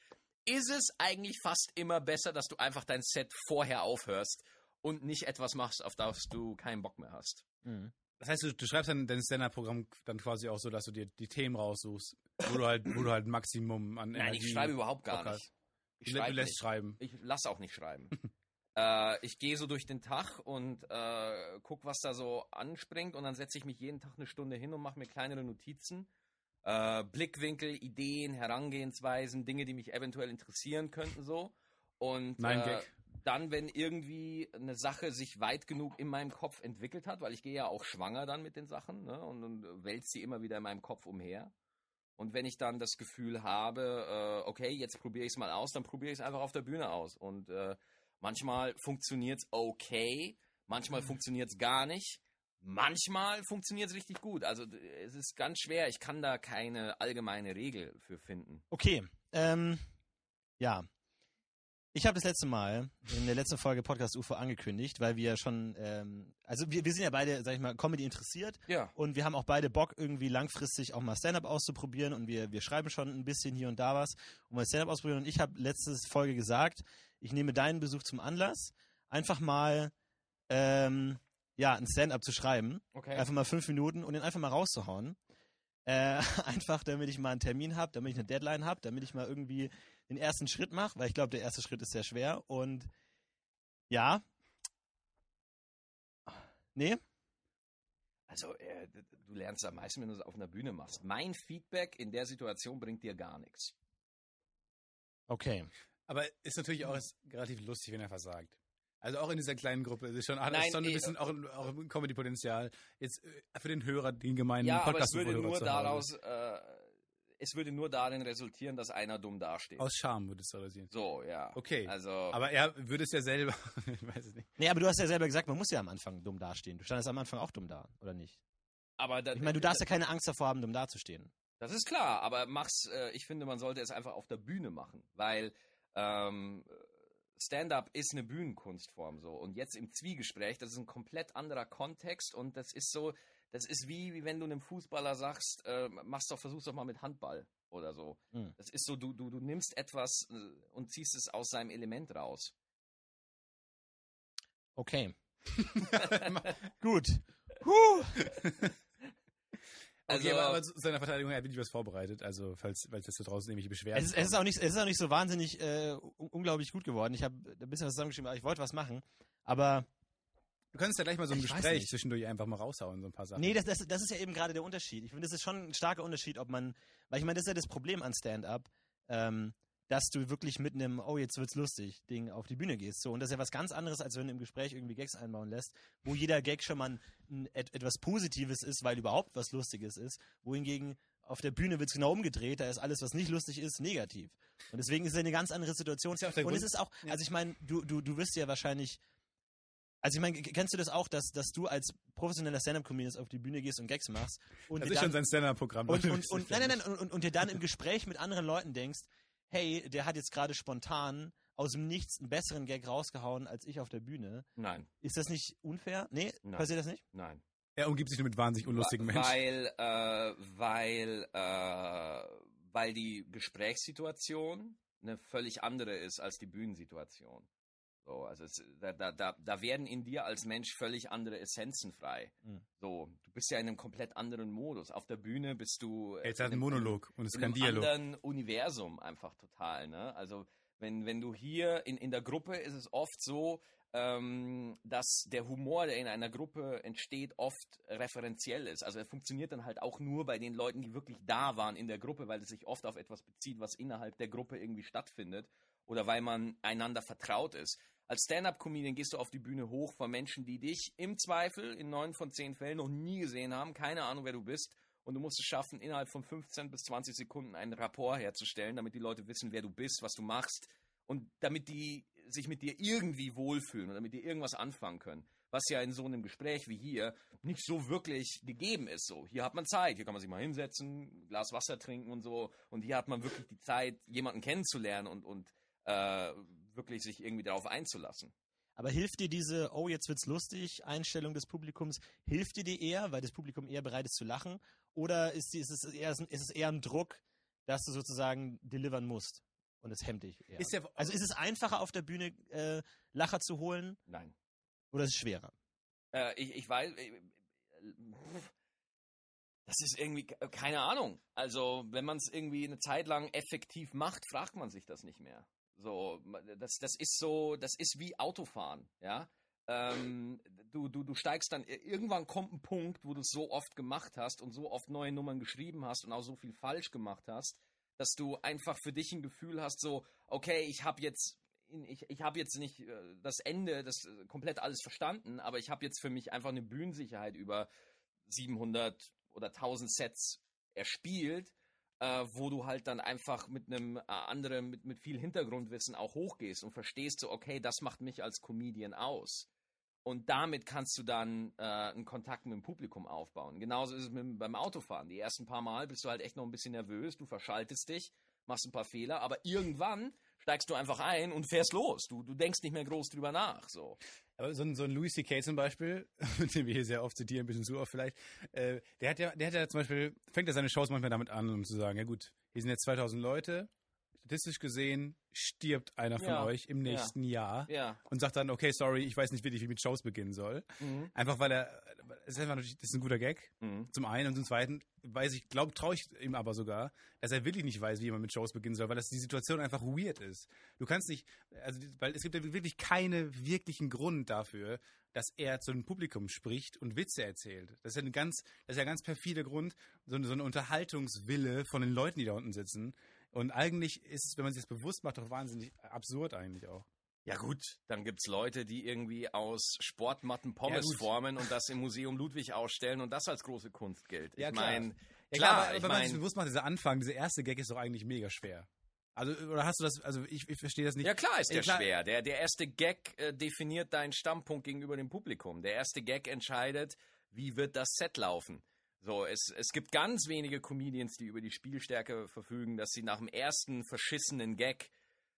ist es eigentlich fast immer besser, dass du einfach dein Set vorher aufhörst und nicht etwas machst, auf das du keinen Bock mehr hast. Mhm. Das heißt, du, du schreibst dann dein Stand-Up-Programm dann quasi auch so, dass du dir die Themen raussuchst, wo du halt, wo du halt Maximum an Nein, Energie ich schreibe überhaupt gar Bock hast. nicht. Ich Du, lässt nicht. schreiben. Ich lass auch nicht schreiben. äh, ich gehe so durch den Tag und äh, guck, was da so anspringt und dann setze ich mich jeden Tag eine Stunde hin und mache mir kleinere Notizen. Äh, Blickwinkel, Ideen, Herangehensweisen, Dinge, die mich eventuell interessieren könnten so. Und äh, dann, wenn irgendwie eine Sache sich weit genug in meinem Kopf entwickelt hat, weil ich gehe ja auch schwanger dann mit den Sachen ne, und, und wälze sie immer wieder in meinem Kopf umher. Und wenn ich dann das Gefühl habe, äh, okay, jetzt probiere ich es mal aus, dann probiere ich es einfach auf der Bühne aus. Und äh, manchmal funktioniert es okay, manchmal funktioniert es gar nicht, manchmal funktioniert es richtig gut. Also es ist ganz schwer, ich kann da keine allgemeine Regel für finden. Okay, ähm, ja. Ich habe das letzte Mal in der letzten Folge Podcast UFO angekündigt, weil wir schon, ähm, also wir, wir sind ja beide, sag ich mal, Comedy interessiert Ja. und wir haben auch beide Bock, irgendwie langfristig auch mal Stand-up auszuprobieren und wir, wir schreiben schon ein bisschen hier und da was, um mal Stand-up auszuprobieren. Und ich habe letzte Folge gesagt, ich nehme deinen Besuch zum Anlass, einfach mal ähm, ja, ein Stand-up zu schreiben. Okay. Einfach mal fünf Minuten und den einfach mal rauszuhauen. Äh, einfach, damit ich mal einen Termin habe, damit ich eine Deadline habe, damit ich mal irgendwie den ersten Schritt mache, weil ich glaube, der erste Schritt ist sehr schwer. Und ja. Nee? Also, äh, du lernst am meisten, wenn du es auf einer Bühne machst. Mein Feedback in der Situation bringt dir gar nichts. Okay. Aber ist natürlich auch ist relativ lustig, wenn er versagt. Also auch in dieser kleinen Gruppe ist schon, Nein, schon ein bisschen auch, ein- auch ein Comedy-Potenzial. Jetzt äh, für den Hörer, den gemeinen Ja, aber es podcast würde nur daraus, äh, es würde nur darin resultieren, dass einer dumm dasteht. Aus Scham würde es realisieren. so, ja. Okay. Also, Aber er würde es ja selber, ich weiß es nicht. Nee, aber du hast ja selber gesagt, man muss ja am Anfang dumm dastehen. Du standest am Anfang auch dumm da, oder nicht? aber da, Ich meine, du darfst ja keine Angst davor haben, dumm dazustehen. Das ist klar, aber mach's, äh, ich finde, man sollte es einfach auf der Bühne machen, weil ähm, Stand-up ist eine Bühnenkunstform so. Und jetzt im Zwiegespräch, das ist ein komplett anderer Kontext und das ist so, das ist wie, wie wenn du einem Fußballer sagst, äh, machst doch, versuch's doch mal mit Handball oder so. Hm. Das ist so, du, du, du nimmst etwas äh, und ziehst es aus seinem Element raus. Okay. Gut. Huh. Also, okay, aber, aber zu seiner Verteidigung, er hat wirklich was vorbereitet. Also, falls, falls jetzt da draußen nämlich Beschwerden Es ist, es, ist auch nicht, es ist auch nicht so wahnsinnig äh, un- unglaublich gut geworden. Ich habe ein bisschen was zusammengeschrieben, aber ich wollte was machen. Aber Du kannst ja gleich mal so ein Ich Gespräch zwischendurch einfach mal raushauen, so ein paar Sachen. nee, das, das, das ist ja eben gerade der Unterschied. Ich finde, das ist schon ein starker Unterschied, ob man, weil ich meine, das ist ja das Problem an Stand-up, ähm, dass du wirklich mit einem, oh, jetzt wird's lustig, Ding auf die Bühne gehst. So, und das ist ja was ganz anderes, als wenn du im Gespräch irgendwie Gags einbauen lässt, wo jeder Gag schon mal ein, ein, et, etwas Positives ist, weil überhaupt was Lustiges ist. Wohingegen auf der Bühne wird's genau umgedreht, da ist alles, was nicht lustig ist, negativ. Und deswegen ist es eine ganz andere Situation. Ja und es ist auch, also ich meine, du, du, du wirst ja wahrscheinlich also ich meine, kennst du das auch, dass, dass du als professioneller Stand-Up-Comedian auf die Bühne gehst und Gags machst und das ist dann, schon sein Stand-Up-Programm. und, und, und, nein, nein, nein, und, und, und dir dann im Gespräch mit anderen Leuten denkst, hey, der hat jetzt gerade spontan aus dem Nichts einen besseren Gag rausgehauen als ich auf der Bühne. nein, Ist das nicht unfair? Nee, Nein. passiert das nicht? nein. Er umgibt sich nur mit wahnsinnig unlustigen Menschen. Weil, äh, weil, äh, weil die Gesprächssituation eine völlig andere ist als die Bühnensituation. So, also es, da, da, da, werden in dir als Mensch völlig andere Essenzen frei. Mhm. So, du bist ja in einem komplett anderen Modus. Auf der Bühne bist du äh, Jetzt hat in einem- Monolog und es ist in kein einem Dialog. anderen Universum einfach total. Ne? Also wenn, wenn du hier in, in der Gruppe ist es oft so, ähm, dass der Humor, der in einer Gruppe entsteht, oft referenziell ist. Also er funktioniert dann halt auch nur bei den Leuten, die wirklich da waren in der Gruppe, weil es sich oft auf etwas bezieht, was innerhalb der Gruppe irgendwie stattfindet oder weil man einander vertraut ist. Als Stand-up-Comedian gehst du auf die Bühne hoch vor Menschen, die dich im Zweifel in neun von zehn Fällen noch nie gesehen haben, keine Ahnung, wer du bist. Und du musst es schaffen, innerhalb von 15 bis 20 Sekunden einen Rapport herzustellen, damit die Leute wissen, wer du bist, was du machst und damit die sich mit dir irgendwie wohlfühlen und damit die irgendwas anfangen können. Was ja in so einem Gespräch wie hier nicht so wirklich gegeben ist. So, hier hat man Zeit, hier kann man sich mal hinsetzen, Glas Wasser trinken und so. Und hier hat man wirklich die Zeit, jemanden kennenzulernen und, und äh, wirklich sich irgendwie darauf einzulassen. Aber hilft dir diese, oh, jetzt wird's lustig, Einstellung des Publikums, hilft dir die eher, weil das Publikum eher bereit ist zu lachen? Oder ist, die, ist, es, eher, ist es eher ein Druck, dass du sozusagen delivern musst? Und es hemmt dich eher. Ist ja, also ist es einfacher auf der Bühne äh, Lacher zu holen Nein. oder ist es schwerer? Äh, ich, ich weiß. äh, Das ist irgendwie, ke- keine Ahnung. Also, wenn man es irgendwie eine Zeit lang effektiv macht, fragt man sich das nicht mehr. So, das, das ist so, das ist wie Autofahren, ja. Ähm, du, du, du steigst dann, irgendwann kommt ein Punkt, wo du es so oft gemacht hast und so oft neue Nummern geschrieben hast und auch so viel falsch gemacht hast, dass du einfach für dich ein Gefühl hast, so, okay, ich habe jetzt, ich, ich habe jetzt nicht äh, das Ende, das äh, komplett alles verstanden, aber ich habe jetzt für mich einfach eine Bühnensicherheit über 700 oder 1000 Sets erspielt, äh, wo du halt dann einfach mit einem äh, anderen, mit, mit viel Hintergrundwissen auch hochgehst und verstehst so, okay, das macht mich als Comedian aus. Und damit kannst du dann äh, einen Kontakt mit dem Publikum aufbauen. Genauso ist es mit, beim Autofahren. Die ersten paar Mal bist du halt echt noch ein bisschen nervös, du verschaltest dich, machst ein paar Fehler, aber irgendwann steigst du einfach ein und fährst los. Du, du denkst nicht mehr groß drüber nach. So. Aber so ein, so ein Louis C.K. zum Beispiel, den wir hier sehr oft zitieren, ein bisschen zu oft vielleicht, äh, der hat ja, der hat ja zum Beispiel, fängt er seine Shows manchmal damit an, um zu sagen, ja gut, hier sind jetzt 2000 Leute, statistisch gesehen stirbt einer von Ja, euch im ja. nächsten Jahr Ja. und sagt dann, okay, sorry, ich weiß nicht wirklich, wie ich mit Shows beginnen soll. Mhm. Einfach weil er, es ist einfach natürlich, das ist ein guter Gag, Mhm. zum einen und zum zweiten weiß ich, glaube, traue ich ihm aber sogar, dass er wirklich nicht weiß, wie man mit Shows beginnen soll, weil das die Situation einfach weird ist. Du kannst nicht, also weil es gibt ja wirklich keinen wirklichen Grund dafür, dass er zu einem Publikum spricht und Witze erzählt. Das ist ja ein ganz, das ist ja ein ganz perfider Grund, so so eine Unterhaltungswille von den Leuten, die da unten sitzen. Und eigentlich ist es, wenn man sich das bewusst macht, doch wahnsinnig absurd eigentlich auch. Ja gut, dann gibt's Leute, die irgendwie aus Sportmatten Pommes gut. formen und das im Museum Ludwig ausstellen und das als große Kunst gilt. Ja, ich klar. meine, Ja, klar, aber ich wenn man sich meine, bewusst macht, dieser Anfang, dieser erste Gag ist doch eigentlich mega schwer. Also, oder hast du das, also ich, ich verstehe das nicht. ja klar ist Ey, der klar- schwer. Der, der erste Gag äh, definiert deinen Standpunkt gegenüber dem Publikum. Der erste Gag entscheidet, wie wird das Set laufen. So, es, es gibt ganz wenige Comedians, die über die Spielstärke verfügen, dass sie nach dem ersten verschissenen Gag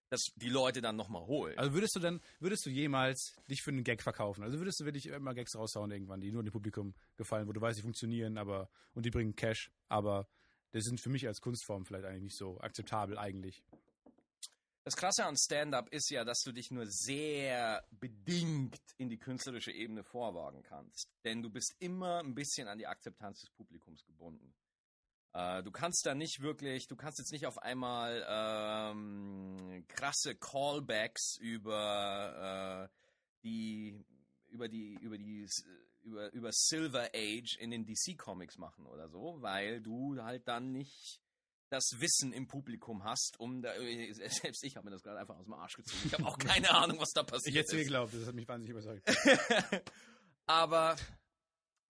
dass die Leute dann nochmal holen. Also würdest du dann, würdest du jemals dich für einen Gag verkaufen? Also würdest du wirklich immer Gags raushauen irgendwann, die nur dem Publikum gefallen, wo du weißt, die funktionieren, aber, und die bringen Cash, aber das sind für mich als Kunstform vielleicht eigentlich nicht so akzeptabel eigentlich. Das Krasse an Stand-up ist ja, dass du dich nur sehr bedingt in die künstlerische Ebene vorwagen kannst. Denn du bist immer ein bisschen an die Akzeptanz des Publikums gebunden. Äh, du kannst da nicht wirklich, du kannst jetzt nicht auf einmal ähm, krasse Callbacks über äh, die über die über die über über Silver Age in den DC Comics machen oder so, weil du halt dann nicht das Wissen im Publikum hast, um da, selbst ich habe mir das gerade einfach aus dem Arsch gezogen. Ich habe auch keine Ahnung, was da passiert Ich hätte es mir ist. geglaubt, das hat mich wahnsinnig überzeugt. aber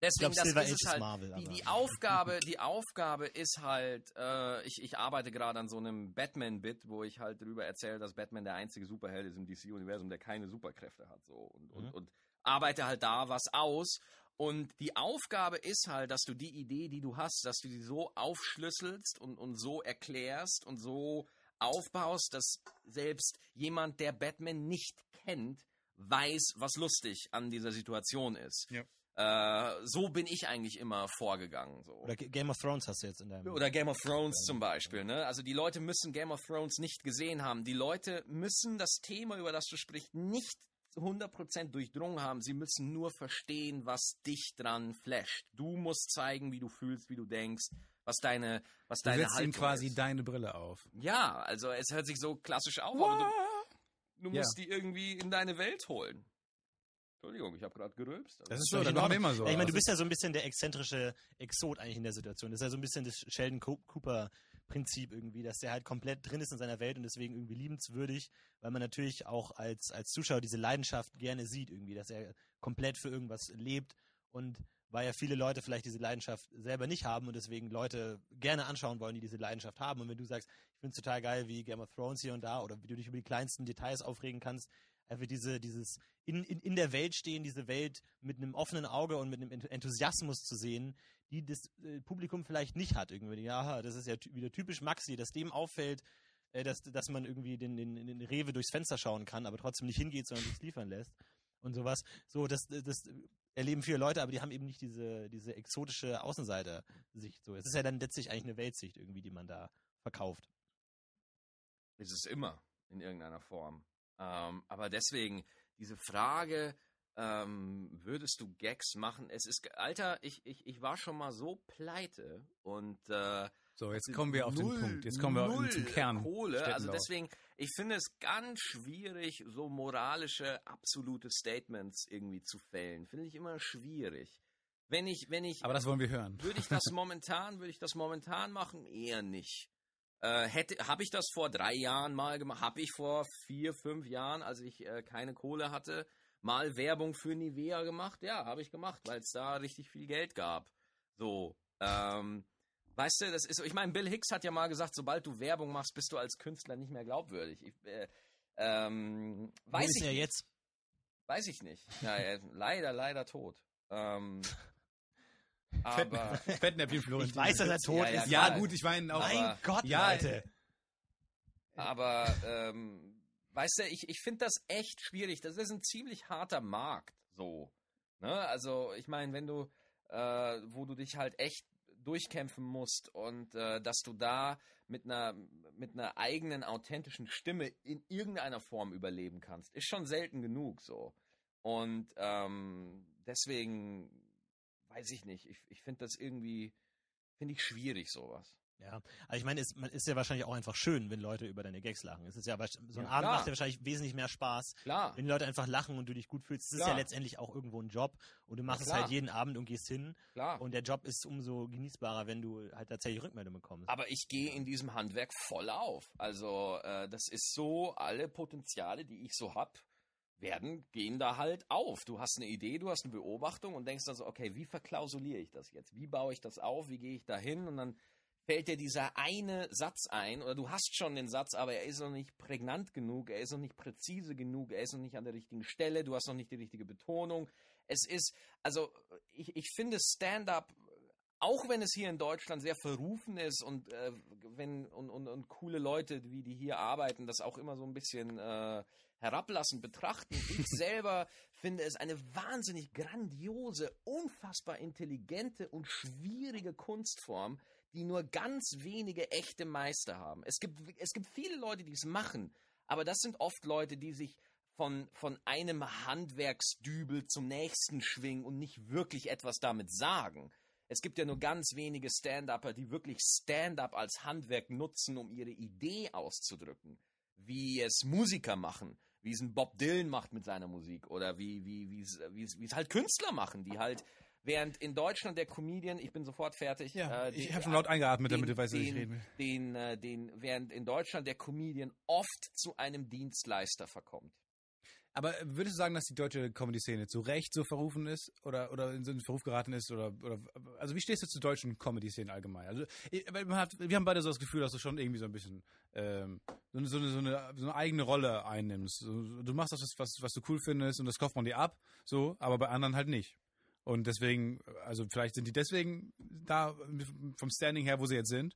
deswegen, glaub, das ist es halt, Marvel, die, die Aufgabe, die Aufgabe ist halt, äh, ich, ich arbeite gerade an so einem Batman-Bit, wo ich halt darüber erzähle, dass Batman der einzige Superheld ist im DC-Universum, der keine Superkräfte hat, so, und, und, Mhm. und arbeite halt da was aus. Und die Aufgabe ist halt, dass du die Idee, die du hast, dass du die so aufschlüsselst und, und so erklärst und so aufbaust, dass selbst jemand, der Batman nicht kennt, weiß, was lustig an dieser Situation ist. Ja. Äh, so bin ich eigentlich immer vorgegangen. So. Oder G- Game of Thrones hast du jetzt in deinem. Oder Game of Thrones zum Beispiel. Ne? Also die Leute müssen Game of Thrones nicht gesehen haben. Die Leute müssen das Thema, über das du sprichst, nicht 100% durchdrungen haben. Sie müssen nur verstehen, was dich dran flasht. Du musst zeigen, wie du fühlst, wie du denkst, was deine, was Du deine setzt ihm Haltung quasi ist. deine Brille auf. Ja, also es hört sich so klassisch auf, aber du, du Ja. musst die irgendwie in deine Welt holen. Entschuldigung, ich habe gerade gerülpst. Das ist so, das machen wir immer so. Ja, ich meine, du bist ja so ein bisschen der exzentrische Exot eigentlich in der Situation. Das ist ja so ein bisschen das Sheldon Co- Cooper Prinzip irgendwie, dass der halt komplett drin ist in seiner Welt und deswegen irgendwie liebenswürdig, weil man natürlich auch als, als Zuschauer diese Leidenschaft gerne sieht irgendwie, dass er komplett für irgendwas lebt und weil ja viele Leute vielleicht diese Leidenschaft selber nicht haben und deswegen Leute gerne anschauen wollen, die diese Leidenschaft haben. Und wenn du sagst, ich finde es total geil, wie Game of Thrones hier und da oder wie du dich über die kleinsten Details aufregen kannst, einfach diese, dieses in, in, in der Welt stehen, diese Welt mit einem offenen Auge und mit einem Ent- Enthusiasmus zu sehen, die das äh, Publikum vielleicht nicht hat. Irgendwie, ja, das ist ja wieder typisch Maxi, dass dem auffällt, äh, dass, dass man irgendwie den, den, den Rewe durchs Fenster schauen kann, aber trotzdem nicht hingeht, sondern sich liefern lässt und sowas. So, das, das erleben viele Leute, aber die haben eben nicht diese, diese exotische Außenseiter-Sicht. So, es ist ja dann letztlich eigentlich eine Weltsicht irgendwie, die man da verkauft. ist es immer in irgendeiner Form. Ähm, aber deswegen, diese Frage, ähm, würdest du Gags machen? Es ist, Alter, ich, ich, ich war schon mal so pleite und äh, So, jetzt kommen wir auf null, den Punkt. Jetzt kommen wir zum Kern. Kohle. Also deswegen, ich finde es ganz schwierig, so moralische, absolute Statements irgendwie zu fällen. Finde ich immer schwierig. Wenn ich, wenn ich, Aber das wollen wir hören. würde ich das momentan, würde ich das momentan machen? Eher nicht. Äh, hätte, habe ich das vor drei Jahren mal gemacht? Habe ich vor vier, fünf Jahren, als ich äh, keine Kohle hatte, mal Werbung für Nivea gemacht? Ja, habe ich gemacht, weil es da richtig viel Geld gab. So, ähm, weißt du, das ist, ich meine, Bill Hicks hat ja mal gesagt, sobald du Werbung machst, bist du als Künstler nicht mehr glaubwürdig. Ich, äh, ähm, weiß ich er nicht. jetzt? Weiß ich nicht. Ja, er leider, leider tot. Ähm, aber Fettnäpfchen Florentin. Ich weiß, dass er tot Ja, ja, ist. Ja, klar. gut, ich meine auch. Mein aber- Gott, ja, Leute. Aber ähm, weißt du, ich, ich finde das echt schwierig. Das ist ein ziemlich harter Markt, so. Ne? Also, ich meine, wenn du, äh, wo du dich halt echt durchkämpfen musst und äh, dass du da mit einer mit einer eigenen authentischen Stimme in irgendeiner Form überleben kannst, ist schon selten genug so. Und ähm, deswegen weiß ich nicht. Ich, ich finde das irgendwie finde ich schwierig sowas. Ja, aber ich meine, es ist ja wahrscheinlich auch einfach schön, wenn Leute über deine Gags lachen. Es ist ja so ein Ja, Abend macht ja wahrscheinlich wesentlich mehr Spaß, Klar. wenn die Leute einfach lachen und du dich gut fühlst. Es ist ja letztendlich auch irgendwo ein Job und du machst es klar. halt jeden Abend und gehst hin Klar. und der Job ist umso genießbarer, wenn du halt tatsächlich Rückmeldung bekommst. Aber ich gehe in diesem Handwerk voll auf. Also äh, das ist so, alle Potenziale, die ich so hab, werden, gehen da halt auf. Du hast eine Idee, du hast eine Beobachtung und denkst dann so, okay, wie verklausuliere ich das jetzt? Wie baue ich das auf? Wie gehe ich da hin? Und dann fällt dir dieser eine Satz ein oder du hast schon den Satz, aber er ist noch nicht prägnant genug, er ist noch nicht präzise genug, er ist noch nicht an der richtigen Stelle, du hast noch nicht die richtige Betonung. Es ist, also ich, ich finde Stand-up auch wenn es hier in Deutschland sehr verrufen ist und äh, wenn und, und, und coole Leute, wie die hier arbeiten, das auch immer so ein bisschen äh, herablassend betrachten. Ich selber finde es eine wahnsinnig grandiose, unfassbar intelligente und schwierige Kunstform, die nur ganz wenige echte Meister haben. Es gibt, es gibt viele Leute, die es machen, aber das sind oft Leute, die sich von, von einem Handwerksdübel zum nächsten schwingen und nicht wirklich etwas damit sagen. Es gibt ja nur ganz wenige Stand-Upper, die wirklich Stand-Up als Handwerk nutzen, um ihre Idee auszudrücken. Wie es Musiker machen, wie es ein Bob Dylan macht mit seiner Musik oder wie, wie, wie, es, wie, es, wie es halt Künstler machen, die halt, während in Deutschland der Comedian, ich bin sofort fertig. Ja, äh, die- ich habe schon laut eingeatmet, damit den- du weißt, was ich den- reden will. den, äh, den, während in Deutschland der Comedian oft zu einem Dienstleister verkommt. Aber würdest du sagen, dass die deutsche Comedy-Szene zu Recht so verrufen ist oder, oder in so einen Verruf geraten ist? Oder, oder also wie stehst du zur deutschen Comedy-Szene allgemein? Also hat, wir haben beide so das Gefühl, dass du schon irgendwie so ein bisschen ähm, so, eine, so, eine, so, eine, eigene Rolle einnimmst. Du machst das, was, was du cool findest und das kauft man dir ab, so, aber bei anderen halt nicht. Und deswegen, also vielleicht sind die deswegen da vom Standing her, wo sie jetzt sind.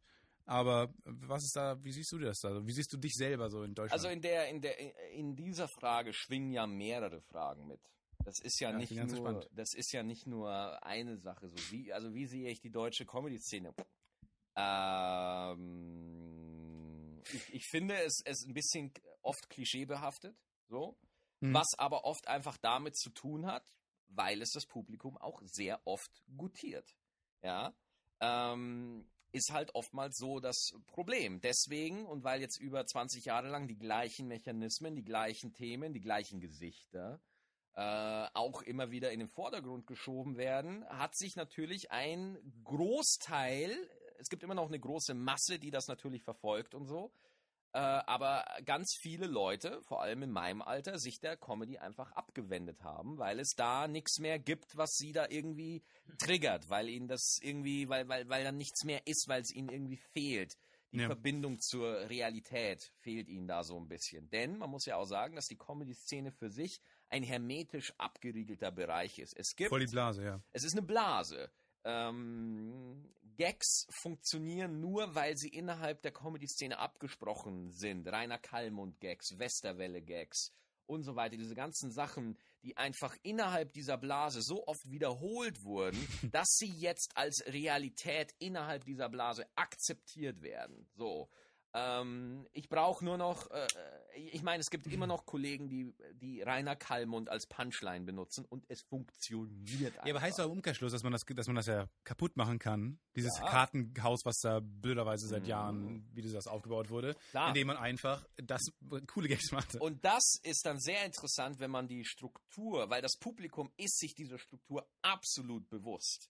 Aber was ist da, wie siehst du das da? Wie siehst du dich selber so in Deutschland? Also in der, in der, in dieser Frage schwingen ja mehrere Fragen mit. Das ist ja, Ja, ich nicht nur, gespannt. das ist ja nicht nur eine Sache. So wie, also wie sehe ich die deutsche Comedy-Szene? Ähm, ich, ich finde es, es ein bisschen oft klischeebehaftet, so, Mhm. was aber oft einfach damit zu tun hat, weil es das Publikum auch sehr oft gutiert. Ja, ähm, ist halt oftmals so das Problem. Deswegen, und weil jetzt über 20 Jahre lang die gleichen Mechanismen, die gleichen Themen, die gleichen Gesichter äh, auch immer wieder in den Vordergrund geschoben werden, hat sich natürlich ein Großteil, es gibt immer noch eine große Masse, die das natürlich verfolgt und so, äh, aber ganz viele Leute, vor allem in meinem Alter, sich der Comedy einfach abgewendet haben, weil es da nichts mehr gibt, was sie da irgendwie triggert, weil ihnen das irgendwie, weil, weil, weil dann nichts mehr ist, weil es ihnen irgendwie fehlt. Die Ja. Verbindung zur Realität fehlt ihnen da so ein bisschen. Denn man muss ja auch sagen, dass die Comedy-Szene für sich ein hermetisch abgeriegelter Bereich ist. Es gibt Voll die Blase, ja. es ist eine Blase. Ähm, Gags funktionieren nur, weil sie innerhalb der Comedy-Szene abgesprochen sind. Rainer Kallmund-Gags, Westerwelle-Gags und so weiter. Diese ganzen Sachen, die einfach innerhalb dieser Blase so oft wiederholt wurden, dass sie jetzt als Realität innerhalb dieser Blase akzeptiert werden. So. Ähm, ich brauche nur noch, äh, ich meine, es gibt immer noch Kollegen, die, die Rainer Kallmund als Punchline benutzen und es funktioniert einfach. Ja, aber heißt doch im Umkehrschluss, dass man das, dass man das ja kaputt machen kann. Dieses Ja. Kartenhaus, was da blöderweise seit Mhm. Jahren, wie du sagst, aufgebaut wurde, Klar. indem man einfach das coole Gags macht. Und das ist dann sehr interessant, wenn man die Struktur, weil das Publikum ist sich dieser Struktur absolut bewusst.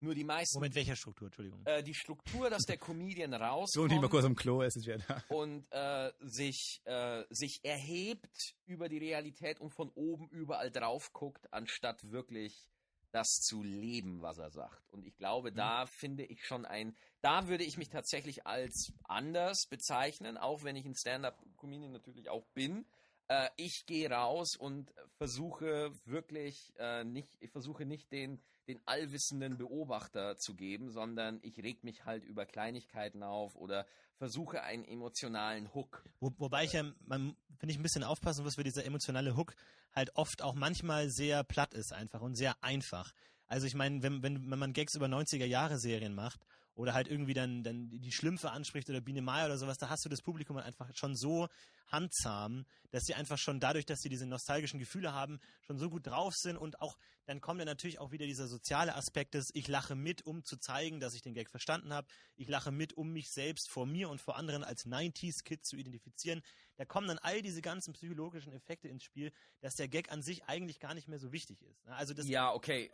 Nur die meisten, Moment, welcher Struktur, Entschuldigung. äh, die Struktur, dass der Comedian So, und ich mal rauskommt kurz am Klo, es ist wieder da. und äh, sich, äh, sich erhebt über die Realität und von oben überall drauf guckt, anstatt wirklich das zu leben, was er sagt. Und ich glaube, da finde ich schon ein, da würde ich mich tatsächlich als anders bezeichnen, auch wenn ich ein Stand-up-Comedian natürlich auch bin. Äh, ich gehe raus und versuche wirklich äh, nicht, ich versuche nicht den, den allwissenden Beobachter zu geben, sondern ich reg mich halt über Kleinigkeiten auf oder versuche einen emotionalen Hook. Wo, wobei ich ja, man, finde ich, ein bisschen aufpassen muss, weil dieser emotionale Hook halt oft auch manchmal sehr platt ist einfach und sehr einfach. Also ich meine, wenn, wenn, wenn man Gags über 90er-Jahre-Serien macht oder halt irgendwie dann, dann die Schlümpfe anspricht oder Biene Meier oder sowas, da hast du das Publikum halt einfach schon so handzahm, dass sie einfach schon dadurch, dass sie diese nostalgischen Gefühle haben, schon so gut drauf sind und auch dann kommt dann natürlich auch wieder dieser soziale Aspekt des, ich lache mit, um zu zeigen, dass ich den Gag verstanden habe. Ich lache mit, um mich selbst vor mir und vor anderen als 90s-Kid zu identifizieren. Da kommen dann all diese ganzen psychologischen Effekte ins Spiel, dass der Gag an sich eigentlich gar nicht mehr so wichtig ist. ne? Also das, Ja, okay.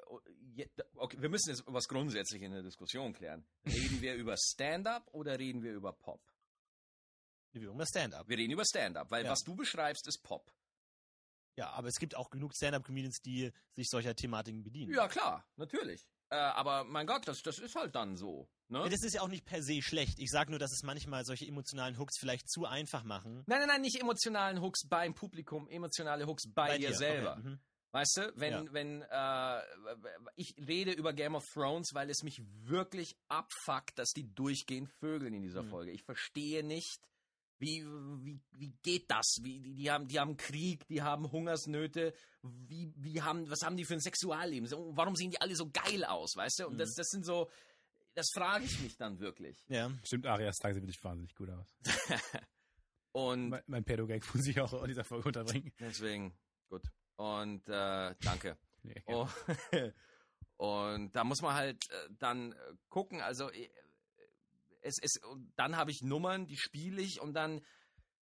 Okay. Wir müssen jetzt was grundsätzlich in der Diskussion klären. Reden wir über Stand-up oder reden wir über Pop? Wir über Stand-up. Wir reden über Stand-up, weil Ja. was du beschreibst, ist Pop. Ja, aber es gibt auch genug Stand-up-Comedians, die sich solcher Thematiken bedienen. Ja, klar, natürlich. Äh, aber mein Gott, das, das ist halt dann so. Ne? Ja, das ist ja auch nicht per se schlecht. Ich sage nur, dass es manchmal solche emotionalen Hooks vielleicht zu einfach machen. Nein, nein, nein, nicht emotionalen Hooks beim Publikum, emotionale Hooks bei, dir, selber. Okay, mhm. Weißt du, wenn, Ja. wenn, äh, ich rede über Game of Thrones, weil es mich wirklich abfuckt, dass die durchgehend vögeln in dieser Mhm. Folge. Ich verstehe nicht, wie, wie, wie geht das? Wie, die, die haben, die haben Krieg, die haben Hungersnöte, wie, wie haben, was haben die für ein Sexualleben? So, Warum sehen die alle so geil aus, weißt du? Und Mhm. das, das sind so, das frage ich mich dann wirklich. Ja. Stimmt, Arias Tag sieht wirklich wahnsinnig gut aus. Und Mein, mein Pedo-Gag muss ich auch in dieser Folge unterbringen. deswegen, gut. Und äh, danke. Nee, Oh, und da muss man halt äh, dann gucken, also es und dann habe ich Nummern, die spiele ich und dann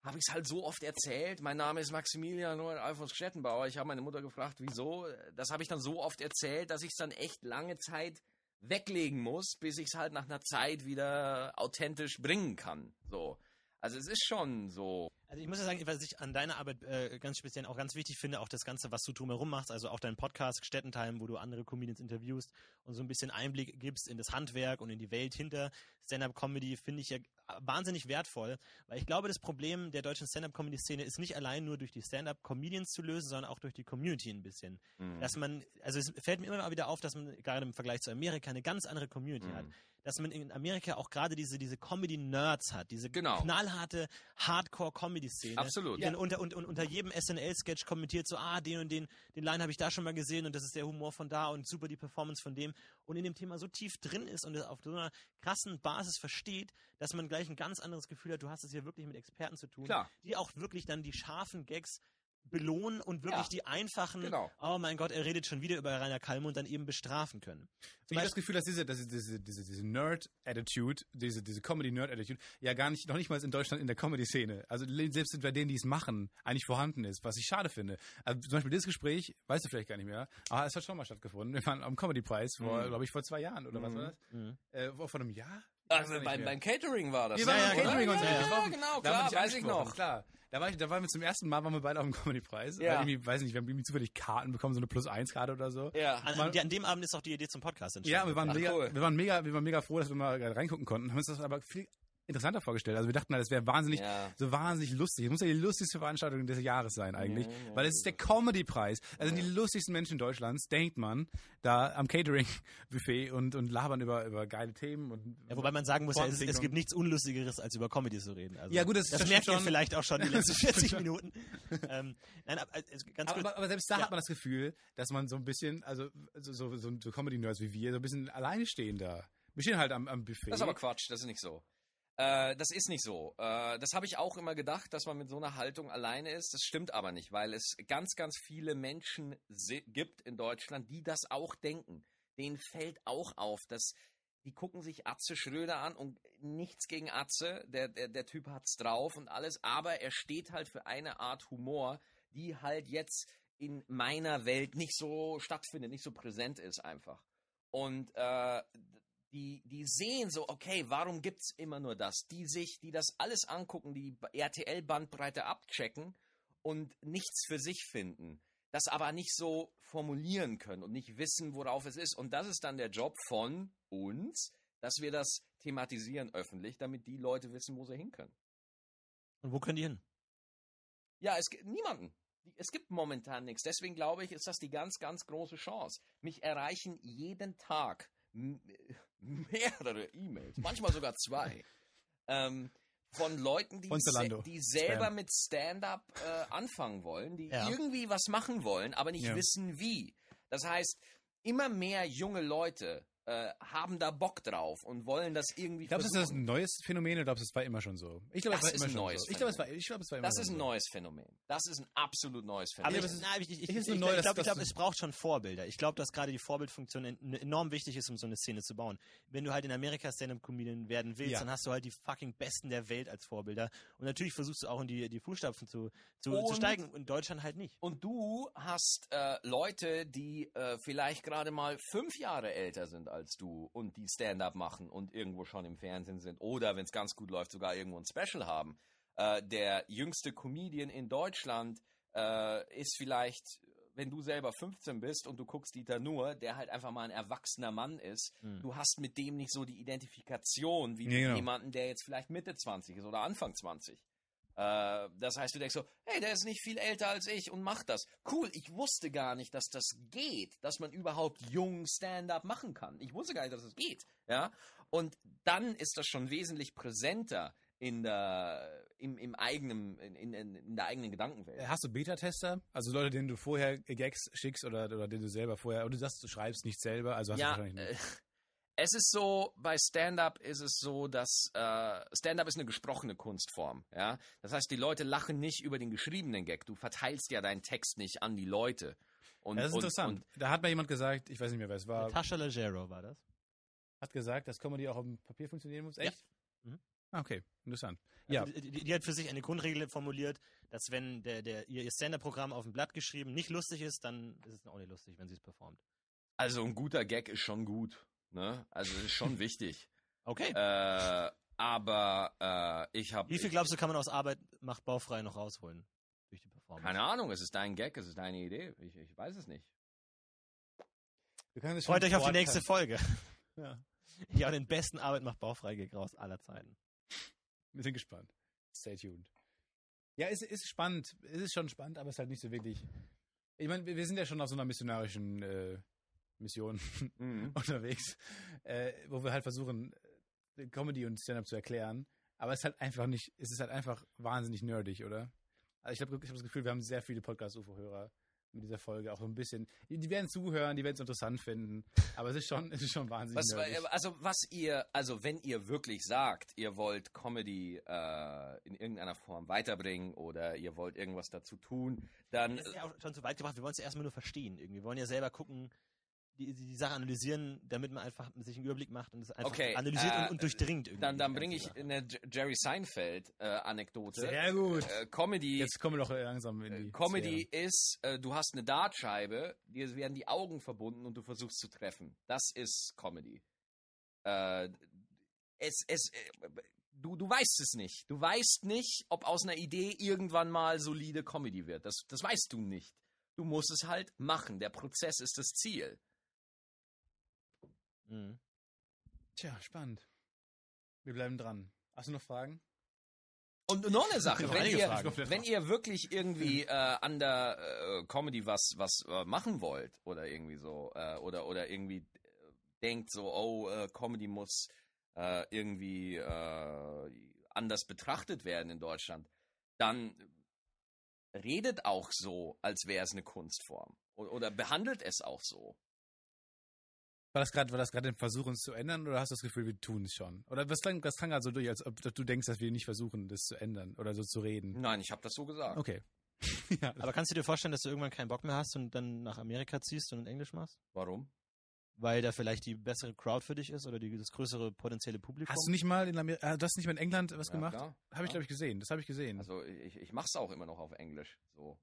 habe ich es halt so oft erzählt. Mein Name ist Maximilian Alfons Stettenbauer. Ich habe meine Mutter gefragt, wieso. Das habe ich dann so oft erzählt, dass ich es dann echt lange Zeit weglegen muss, bis ich es halt nach einer Zeit wieder authentisch bringen kann. So. Also es ist schon so. Also ich muss ja sagen, was ich an deiner Arbeit äh, ganz speziell auch ganz wichtig finde, auch das Ganze, was du drumherum machst, also auch dein Podcast Städtentime, wo du andere Comedians interviewst und so ein bisschen Einblick gibst in das Handwerk und in die Welt hinter Stand-Up-Comedy, finde ich ja wahnsinnig wertvoll, weil ich glaube, das Problem der deutschen Stand-Up-Comedy-Szene ist nicht allein nur durch die Stand-Up-Comedians zu lösen, sondern auch durch die Community ein bisschen. Mhm. Dass man, also es fällt mir immer mal wieder auf, dass man gerade im Vergleich zu Amerika eine ganz andere Community hat. Dass man in Amerika auch gerade diese, diese Comedy-Nerds hat, diese Genau. knallharte Hardcore-Comedy-Szene. Absolut. Die dann unter, und, und unter jedem SNL-Sketch kommentiert so, ah, den und den, den Line habe ich da schon mal gesehen und das ist der Humor von da und super die Performance von dem und in dem Thema so tief drin ist und es auf so einer krassen Basis versteht, dass man gleich ein ganz anderes Gefühl hat, du hast es hier wirklich mit Experten zu tun, Klar. die auch wirklich dann die scharfen Gags belohnen und wirklich Ja. die einfachen, Genau. oh mein Gott, er redet schon wieder über Rainer Kalmund, dann eben bestrafen können. Ich habe das Gefühl, dass diese, dass diese, diese, diese Nerd-Attitude, diese, diese Comedy-Nerd-Attitude, ja gar nicht, noch nicht mal in Deutschland in der Comedy-Szene, also selbst bei denen, die es machen, eigentlich vorhanden ist, was ich schade finde. Also zum Beispiel dieses Gespräch, weißt du vielleicht gar nicht mehr, aber es hat schon mal stattgefunden. Wir waren am Comedy-Preis vor, Mhm. glaube ich, vor zwei Jahren oder was Mhm. war das? Mhm. Äh, vor einem Jahr? Also beim, beim Catering war das. Wir ne? waren ja, beim genau. Catering und so Ja, ja. getroffen. genau, Da klar, dich weiß ich noch. Klar. Da war ich, da waren wir zum ersten Mal, waren wir beide auf dem Comedy-Preis. Ja. Weil Irgendwie, weiß nicht, wir haben irgendwie zufällig Karten bekommen, so eine Plus-1-Karte oder so. Ja. An, an, an dem Abend ist auch die Idee zum Podcast entstanden. Ja, wir waren, Ach, mega, cool. wir waren mega, wir waren mega froh, dass wir mal reingucken konnten. Haben uns das aber viel interessanter vorgestellt. Also wir dachten, halt, das wäre wahnsinnig, Ja. so wahnsinnig lustig. Es muss ja die lustigste Veranstaltung des Jahres sein eigentlich, Ja, ja, weil es ist der Comedy-Preis. Also die lustigsten Menschen Deutschlands, denkt man, da am Catering-Buffet und, und labern über, über geile Themen und Ja, wobei man sagen muss, ja, es, es gibt nichts Unlustigeres, als über Comedy zu reden. Also, Ja, gut, das- das, merkt stimmt ihr schon. vielleicht auch schon die letzten Das stimmt 40 schon. Minuten. ähm, nein, aber, also, ganz kurz. aber, aber, aber selbst da Ja. hat man das Gefühl, dass man so ein bisschen, also so, so, so, so Comedy-Nerds wie wir, so ein bisschen alleine stehen da. Wir stehen halt am, am Buffet. Das ist aber Quatsch, das ist nicht so. Äh, das ist nicht so. Äh, das habe ich auch immer gedacht, dass man mit so einer Haltung alleine ist. Das stimmt aber nicht, weil es ganz, ganz viele Menschen gibt in Deutschland, die das auch denken. Denen fällt auch auf, dass die gucken sich Atze Schröder an und nichts gegen Atze. Der, der, der Typ hat's drauf und alles, aber er steht halt für eine Art Humor, die halt jetzt in meiner Welt nicht so stattfindet, nicht so präsent ist einfach. Und äh, die, die sehen so, okay, warum gibt's immer nur das? Die sich, die das alles angucken, die RTL-Bandbreite abchecken und nichts für sich finden. Das aber nicht so formulieren können und nicht wissen, worauf es ist. Und das ist dann der Job von uns, dass wir das thematisieren öffentlich, damit die Leute wissen, wo sie hin können. Und wo können die hin? Ja, es gibt niemanden. Es gibt momentan nichts. Deswegen glaube ich, ist das die ganz, ganz große Chance. Mich erreichen jeden Tag mehrere E-Mails, manchmal sogar zwei, ähm, von Leuten, die, Von se die selber Spam. mit Stand-up äh, anfangen wollen, die Ja. irgendwie was machen wollen, aber nicht Ja. wissen wie. Das heißt, immer mehr junge Leute äh, haben da Bock drauf und wollen das irgendwie Glaubst du, das ist ein neues Phänomen oder glaubst du, es war immer schon so? Ich glaube, es Das war ist immer ein schon neues so. Ich glaube, es war, ich glaube, es war immer Das schon ist ein so. neues Phänomen. Das ist ein absolut neues Aber Phänomen. ich, das ist- na, ich, ich, ich, ich ich, ich, ich glaube, glaub, du- es braucht schon Vorbilder. Ich glaube, dass gerade die Vorbildfunktion en- enorm wichtig ist, um so eine Szene zu bauen. Wenn du halt in Amerika Stand-Up-Comedian werden willst, Ja. dann hast du halt die fucking Besten der Welt als Vorbilder. Und natürlich versuchst du auch in die, die Fußstapfen zu, zu, zu Und- steigen. In Deutschland halt nicht. Und du hast äh, Leute, die äh, vielleicht gerade mal fünf Jahre älter sind als du und die Stand-up machen und irgendwo schon im Fernsehen sind oder wenn es ganz gut läuft sogar irgendwo ein Special haben. Äh, der jüngste Comedian in Deutschland äh, ist vielleicht, wenn du selber 15 bist und du guckst Dieter Nuhr, der halt einfach mal ein erwachsener Mann ist. Hm. Du hast mit dem nicht so die Identifikation wie Ja, mit genau. jemandem, der jetzt vielleicht Mitte 20 ist oder Anfang 20. Äh, das heißt, du denkst so, hey, der ist nicht viel älter als ich und macht das. Cool, ich wusste gar nicht, dass das geht, dass man überhaupt jung Stand-up machen kann. Ich wusste gar nicht, dass das geht. Ja? Und dann ist das schon wesentlich präsenter in der, im, im eigenen, in, in, in der eigenen Gedankenwelt. Hast du Beta-Tester? Also Leute, denen du vorher Gags schickst oder, oder denen du selber vorher, oder du sagst, du schreibst nicht selber, also hast du ja, wahrscheinlich nicht. Es ist so, bei Stand-up ist es so, dass äh, Stand-up ist eine gesprochene Kunstform. Ja? Das heißt, die Leute lachen nicht über den geschriebenen Gag. Du verteilst ja deinen Text nicht an die Leute. Und, Ja, das ist und, interessant. Und, da hat mal jemand gesagt, ich weiß nicht mehr, wer es war, Natascha Leggero war das. hat gesagt, dass Comedy auch auf dem Papier funktionieren muss. Ja. Echt? Mhm. Ah, okay, interessant. Ja, Also, die, die, hat für sich eine Grundregel formuliert, dass wenn der, der, ihr ihr Stand-Up-Programm auf dem Blatt geschrieben nicht lustig ist, dann ist es auch nicht lustig, wenn sie es performt. also ein guter Gag ist schon gut. Ne? Also es ist schon wichtig. Okay. Äh, aber äh, ich habe Wie viel glaubst du, kann man aus Arbeit macht baufrei noch rausholen? Durch die Performance. keine Ahnung, es ist dein Gag, es ist deine Idee. Ich, ich weiß es nicht. wir können das schon Freut euch auf die nächste Folge. Ja, Ja, den besten Arbeit macht baufrei Gag raus aller Zeiten. wir sind gespannt. Stay tuned. Ja, es ist spannend. Es ist schon spannend, aber es ist halt nicht so wirklich. Ich meine, wir wir sind ja schon auf so einer missionarischen äh, Mission Mhm. unterwegs, äh, wo wir halt versuchen, äh, Comedy und Stand-up zu erklären. Aber es ist halt einfach nicht, es ist halt einfach wahnsinnig nerdig, oder? Also ich habe ich hab das Gefühl, wir haben sehr viele Podcast-UFO-Hörer mit dieser Folge, auch so ein bisschen. Die, die werden zuhören, die werden es interessant finden, aber es ist schon, es ist schon wahnsinnig Was, nerdig. also was ihr, also wenn ihr wirklich sagt, ihr wollt Comedy äh, in irgendeiner Form weiterbringen oder ihr wollt irgendwas dazu tun, dann Das ist ja auch schon zu weit gebracht. Wir wollen es ja erstmal nur verstehen. Irgendwie. Wir wollen ja selber gucken, die, die Sache analysieren, damit man einfach sich einen Überblick macht und es einfach Okay, analysiert äh, und, und durchdringt. Irgendwie dann, dann bringe ich Sache. eine Jerry Seinfeld äh, Anekdote. Sehr gut. Äh, Comedy Jetzt kommen wir doch langsam in die Äh, Comedy Sphäre. ist, äh, du hast eine Dartscheibe, dir werden die Augen verbunden und du versuchst zu treffen. Das ist Comedy. Äh, es, es, äh, du, du weißt es nicht. Du weißt nicht, ob aus einer Idee irgendwann mal solide Comedy wird. Das, das weißt du nicht. Du musst es halt machen. Der Prozess ist das Ziel. Mhm. Tja, spannend. Wir bleiben dran. Hast du noch Fragen? Und noch eine Sache, wenn ihr, Fragen. wenn ihr wirklich irgendwie äh, an der äh, Comedy was, was äh, machen wollt oder irgendwie so, äh, oder, oder irgendwie denkt so, oh, äh, Comedy muss äh, irgendwie äh, anders betrachtet werden in Deutschland, dann redet auch so, als wäre es eine Kunstform. Oder, oder behandelt es auch so. War das gerade, war das gerade ein Versuch, uns zu ändern, oder hast du das Gefühl, wir tun es schon? Oder was klang, das klang gerade so durch, als ob du denkst, dass wir nicht versuchen, das zu ändern oder so zu reden? Nein, ich habe das so gesagt. Okay. ja. Aber kannst du dir vorstellen, dass du irgendwann keinen Bock mehr hast und dann nach Amerika ziehst und Englisch machst? Warum? Weil da vielleicht die bessere Crowd für dich ist oder die, das größere potenzielle Publikum? Hast du nicht mal in Amerika, äh, du hast nicht mal in England was Ja, gemacht? Habe ich, glaube ich, gesehen. Das habe ich gesehen. Also ich, ich mache es auch immer noch auf Englisch. So,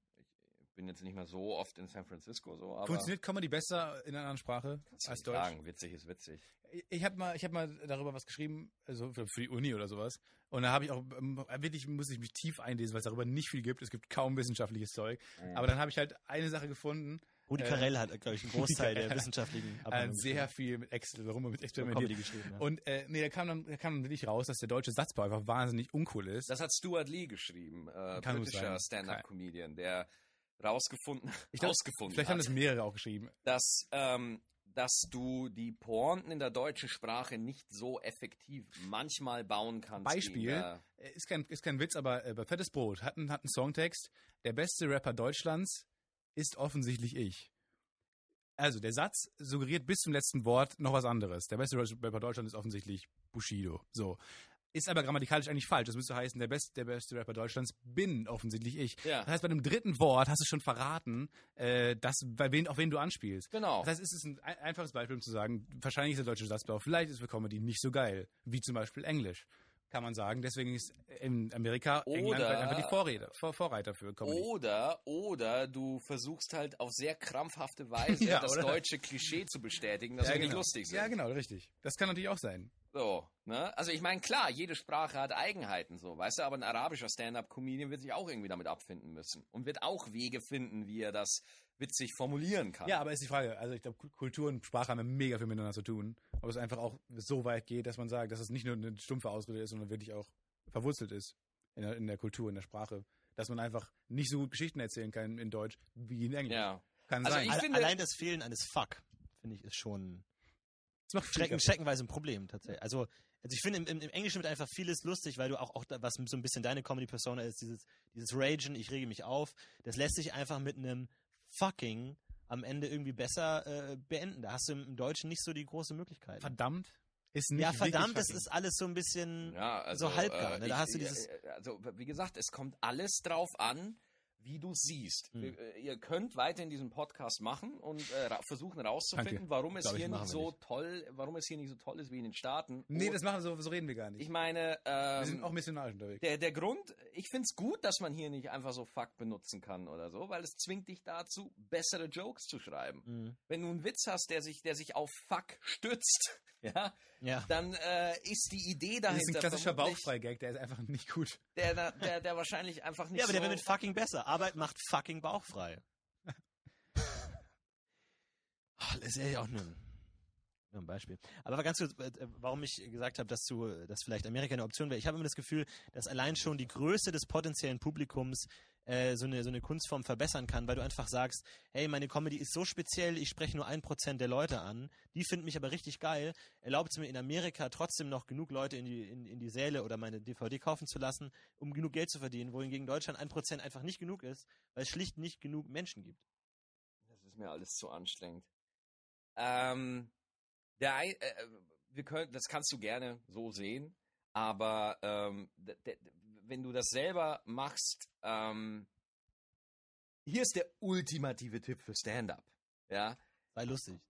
bin jetzt nicht mehr so oft in San Francisco, so, aber Funktioniert Comedy besser in einer anderen Sprache kannst als Deutsch? sagen. Witzig ist witzig. Ich- Ich habe mal, ich habe mal darüber was geschrieben, also für, für die Uni oder sowas. Und da habe ich auch ähm, wirklich muss ich mich tief einlesen, weil es darüber nicht viel gibt. Es gibt kaum wissenschaftliches Zeug. Aber dann habe ich halt eine Sache gefunden, Rudi Äh, Carell hat, glaube ich, einen Großteil der wissenschaftlichen äh, sehr geschrieben. viel mit Excel, warum mit experimentiert. Comedy geschrieben. Ja. Und äh, nee, da kam dann, da kam dann wirklich raus, dass der deutsche Satzbau einfach wahnsinnig uncool ist. Das hat Stuart Lee geschrieben, äh, Kann britischer. Stand-up-Comedian, der rausgefunden, ich glaub, rausgefunden vielleicht hat, haben das mehrere auch geschrieben. dass, ähm, dass du die Pointen in der deutschen Sprache nicht so effektiv manchmal bauen kannst. Beispiel, äh, ist kein, ist kein Witz, aber äh, bei Fettes Brot hat einen, hat einen Songtext, der beste Rapper Deutschlands ist offensichtlich ich. Also, der Satz suggeriert bis zum letzten Wort noch was anderes. Der beste Rapper Deutschlands ist offensichtlich Bushido. So. Ist aber grammatikalisch eigentlich falsch. Das müsste heißen, der, best, der beste Rapper Deutschlands bin offensichtlich ich. Ja. Das heißt, bei dem dritten Wort hast du schon verraten, äh, dass, bei wen, auf wen du anspielst. Genau. Das heißt, es ist ein ein- einfaches Beispiel, um zu sagen, wahrscheinlich ist der deutsche Satzbau, vielleicht ist für Comedy nicht so geil, wie zum Beispiel Englisch. Kann man sagen. Deswegen ist in Amerika England Oder- vielleicht einfach die Vorräder, Vor, Vorreiter für Comedy. Oder, oder du versuchst halt auf sehr krampfhafte Weise Ja, das oder? deutsche Klischee zu bestätigen, dass ja, wir nicht genau. lustig sind. Ja, genau, richtig. Das kann natürlich auch sein. So, ne? Also ich meine, klar, jede Sprache hat Eigenheiten, so, weißt du, aber ein arabischer Stand-up-Comedian wird sich auch irgendwie damit abfinden müssen und wird auch Wege finden, wie er das witzig formulieren kann. Ja, aber ist die Frage, also ich glaube, Kultur und Sprache haben ja mega viel miteinander zu tun. Ob es einfach auch so weit geht, dass man sagt, dass es nicht nur eine stumpfe Ausrede ist, sondern wirklich auch verwurzelt ist in der, in der Kultur, in der Sprache. Dass man einfach nicht so gut Geschichten erzählen kann in Deutsch wie in Englisch. Ja. Kann Also sein. finde- Allein das Fehlen eines Fuck, finde ich, ist schon das macht strecken, Spaß. streckenweise ein Problem tatsächlich. Also, also ich finde, im, im, im Englischen wird einfach vieles lustig, weil du auch, auch da, was so ein bisschen deine Comedy-Persona ist, dieses, dieses Ragen, ich rege mich auf, das lässt sich einfach mit einem Fucking am Ende irgendwie besser äh, beenden. Da hast du im, Deutschen nicht so die große Möglichkeit. Verdammt ist nicht ja, verdammt, das ist alles so ein bisschen. Ja, also, So halbgar, ne? Da ich- hast du dieses- äh, Also, wie gesagt, es kommt alles drauf an, wie du siehst. Hm. Wir- äh, Ihr könnt weiterhin diesen Podcast machen und äh, ra versuchen rauszufinden, Danke. warum es Glaub hier nicht wir so nicht. toll, warum es hier nicht so toll ist wie in den Staaten. Nee, Und das machen so, so reden wir gar nicht. ich meine, wir sind ähm, auch missionarisch unterwegs. der, der Grund, ich find's gut, dass man hier nicht einfach so Fuck benutzen kann oder so, weil es zwingt dich dazu, bessere Jokes zu schreiben. Mhm. Wenn du einen Witz hast, der sich, der sich auf Fuck stützt, ja, Ja. dann äh, ist die Idee Das dahinter ist ein klassischer Bauchfrei-Gag, der ist einfach nicht gut. der, der, der, der wahrscheinlich einfach nicht Ja, aber so... der wird mit fucking besser. Arbeit macht fucking bauchfrei. Ach, Das ist ja auch nur ein, nur ein Beispiel. Aber ganz kurz, äh, warum ich gesagt habe, dass, du, dass vielleicht Amerika eine Option wäre. Ich habe immer das Gefühl, dass allein schon die Größe des potenziellen Publikums äh, so, eine, so eine Kunstform verbessern kann, weil du einfach sagst, hey, meine Comedy ist so speziell, ich spreche nur ein Prozent der Leute an, die finden mich aber richtig geil, erlaubt es mir in Amerika trotzdem noch genug Leute in die, in, in die Säle oder meine DVD kaufen zu lassen, um genug Geld zu verdienen, wohingegen Deutschland ein Prozent einfach nicht genug ist, weil es schlicht nicht genug Menschen gibt. Das ist mir alles zu anstrengend. Ähm, der, ein- äh, wir können, das kannst du gerne so sehen, aber ähm, wenn du das selber machst, ähm, hier ist der ultimative Tipp für Stand-up. Ja, Sei lustig.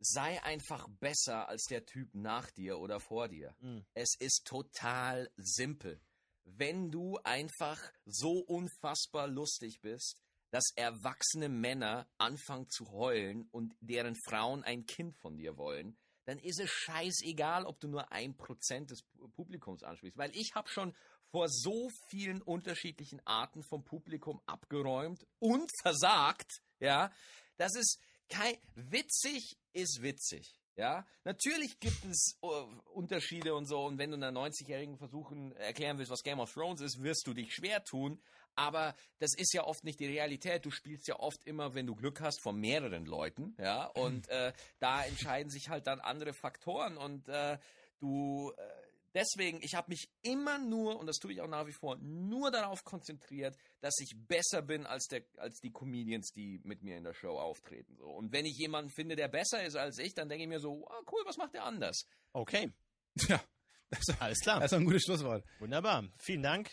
sei einfach besser als der Typ nach dir oder vor dir. Mhm. Es ist total simpel. Wenn du einfach so unfassbar lustig bist, dass erwachsene Männer anfangen zu heulen und deren Frauen ein Kind von dir wollen, dann ist es scheißegal, ob du nur ein Prozent des Pu- Publikums ansprichst. Weil ich habe schon vor so vielen unterschiedlichen Arten vom Publikum abgeräumt und versagt, ja, das ist kein, witzig ist witzig. Ja, natürlich gibt es äh, Unterschiede und so. Und wenn du einer 90-Jährigen versuchen erklären willst, was Game of Thrones ist, wirst du dich schwer tun. Aber das ist ja oft nicht die Realität. Du spielst ja oft immer, wenn du Glück hast, von mehreren Leuten. Ja, und äh, da entscheiden sich halt dann andere Faktoren. Und äh, du äh, deswegen, ich habe mich immer nur, und das tue ich auch nach wie vor, nur darauf konzentriert, dass ich besser bin als, der, als die Comedians, die mit mir in der Show auftreten. So. Und wenn ich jemanden finde, der besser ist als ich, dann denke ich mir so, ah, cool, was macht der anders? Okay, Ja, das ist, alles klar. das ist ein gutes Schlusswort. Wunderbar. Vielen Dank,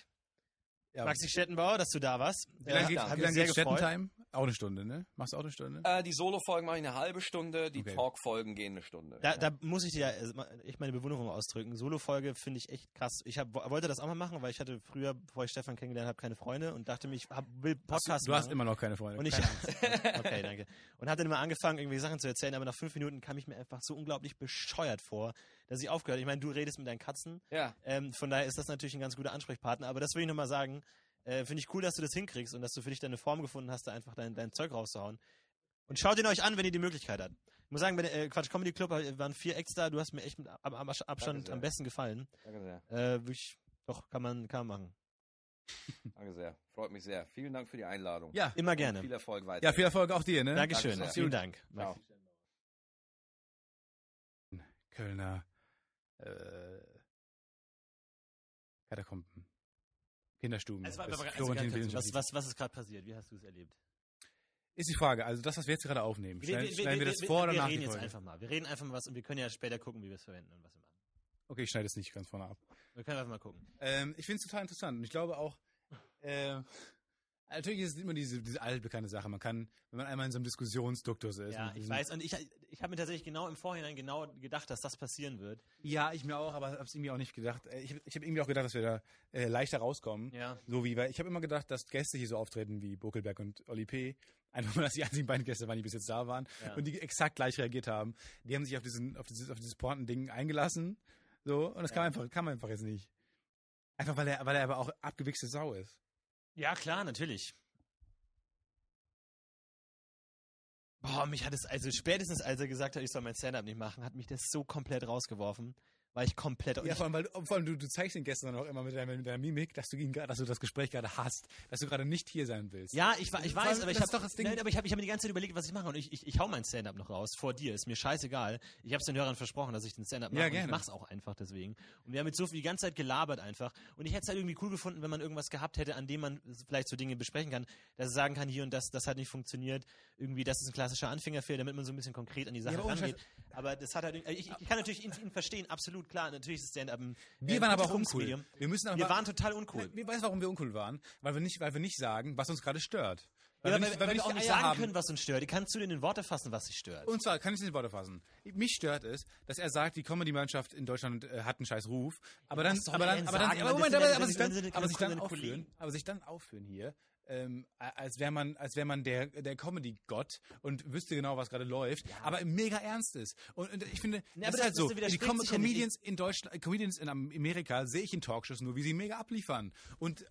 Ja. Maxi Stettenbauer, dass du da warst. Wie lange Äh, geht, wie lange sehr geht gefreut. Auch eine Stunde, ne? Machst du auch eine Stunde? Äh, die Solo-Folgen mache ich eine halbe Stunde, die Okay. Talk-Folgen gehen eine Stunde. Da, da muss ich dir ja äh, echt meine Bewunderung ausdrücken. Solo-Folge finde ich echt krass. Ich hab, wollte das auch mal machen, weil ich hatte früher, bevor ich Stefan kennengelernt habe, keine Freunde und dachte mir, ich hab, will Podcast du hast machen. immer noch keine Freunde. Und ich, okay, danke. Und hatte dann immer angefangen, irgendwie Sachen zu erzählen, aber nach fünf Minuten kam ich mir einfach so unglaublich bescheuert vor, dass ich aufgehört. Ich meine, du redest mit deinen Katzen, ja. ähm, von daher ist das natürlich ein ganz guter Ansprechpartner. Aber das will ich nochmal sagen. Äh, Finde ich cool, dass du das hinkriegst und dass du für dich deine Form gefunden hast, da einfach dein, dein Zeug rauszuhauen. Und schaut ihn euch an, wenn ihr die Möglichkeit habt. Ich muss sagen, bei der äh, Quatsch Comedy Club äh, waren vier Acts da. Du hast mir echt mit am, am Abstand am besten gefallen. Danke sehr. Äh, wirklich, doch, kann man, kann man machen. Danke sehr. Freut mich sehr. Vielen Dank für die Einladung. Ja, Immer Und gerne. Viel Erfolg weiter. ja, viel Erfolg auch dir, ne? Dankeschön. Danke. Vielen Dank. Ciao. Kölner äh, Katakomben. Kinderstuben. Also, aber- aber- also ganz was, was, was ist gerade passiert? Wie hast du es erlebt? Ist die Frage, also das, was wir jetzt gerade aufnehmen, Wir, schneiden, wir, schneiden wir, wir, das wir, vor oder wir nach reden die jetzt einfach mal. Wir reden einfach mal was und wir können ja später gucken, wie wir es verwenden und was wir machen. Okay, ich schneide es nicht ganz vorne ab. Wir können einfach mal gucken. Ähm, ich finde es total interessant und ich glaube auch, äh, natürlich ist es immer diese, diese altbekannte Sache. Man kann, wenn man einmal in so einem Diskussionsduktus ist. Ja, ich weiß. Und ich, ich habe mir tatsächlich genau im Vorhinein genau gedacht, dass das passieren wird. Ja, ich mir auch, aber habe es irgendwie auch nicht gedacht. Äh, Ich, ich habe irgendwie auch gedacht, dass wir da äh, leichter rauskommen. Ja. So wie, weil ich habe immer gedacht, dass Gäste hier so auftreten wie Buckelberg und Oli P. Einfach nur, dass die einzigen beiden Gäste waren, die bis jetzt da waren Ja. und die exakt gleich reagiert haben. Die haben sich auf diesen, auf dieses, auf dieses Pointending eingelassen. So, und das kam Ja. einfach, kam einfach jetzt nicht. Einfach weil er, weil er aber auch abgewichste Sau ist. Ja, klar, natürlich. Boah, mich hat es, also spätestens als er gesagt hat, ich soll mein Stand-up nicht machen, hat mich das so komplett rausgeworfen. War ich komplett. Ja, vor allem, weil vor allem du, du zeigst Gästen dann auch immer mit deiner, mit deiner Mimik, dass du ihn, dass du das Gespräch gerade hast, dass du gerade nicht hier sein willst. ja, ich, ich weiß, allem, aber ich habe doch das Ding- nein, aber ich habe ich hab mir die ganze Zeit überlegt, was ich mache und ich, ich, ich hau mein Stand-up noch raus vor dir. Ist mir scheißegal. Ich habe es den Hörern versprochen, dass ich den Stand-up mache Ja, und ich gerne. mach's auch einfach deswegen. Und wir haben jetzt so viel die ganze Zeit gelabert einfach und ich hätte es halt irgendwie cool gefunden, wenn man irgendwas gehabt hätte, an dem man vielleicht so Dinge besprechen kann, dass er sagen kann, hier und das, das hat nicht funktioniert. Irgendwie, das ist ein klassischer Anfängerfehler, damit man so ein bisschen konkret an die Sache ohne rangeht. Aber das hat halt, ich, ich kann natürlich ihn, ihn verstehen, absolut klar. Natürlich ist Stand-up ein Wir äh, waren aber auch uncool. Medium. Wir müssen aber Wir waren total uncool. Wir weißt, warum wir uncool waren? Weil wir nicht, weil wir nicht sagen, was uns gerade stört. Ja, weil, wir weil, weil wir auch nicht sagen haben. können, was uns stört. Kannst du denn in Worte fassen, was dich stört? Und zwar kann ich es in Worte fassen. Mich stört es, dass er sagt, die Comedy-Mannschaft in Deutschland äh, hat einen scheiß Ruf. Aber dann, aber er dann, aber dann, aber Moment, aber, sich dann, aber sich keine dann Kollegen. aufführen, aber sich dann aufführen hier, ähm, als wäre man, als wäre man der, der Comedy-Gott und wüsste genau, was gerade läuft, aber mega ernst ist. Und, und ich finde, Ja, das ist halt so. Die Com ja. Comedians in Deutschland, äh, Comedians in Amerika sehe ich in Talkshows nur, wie sie mega abliefern. Und äh,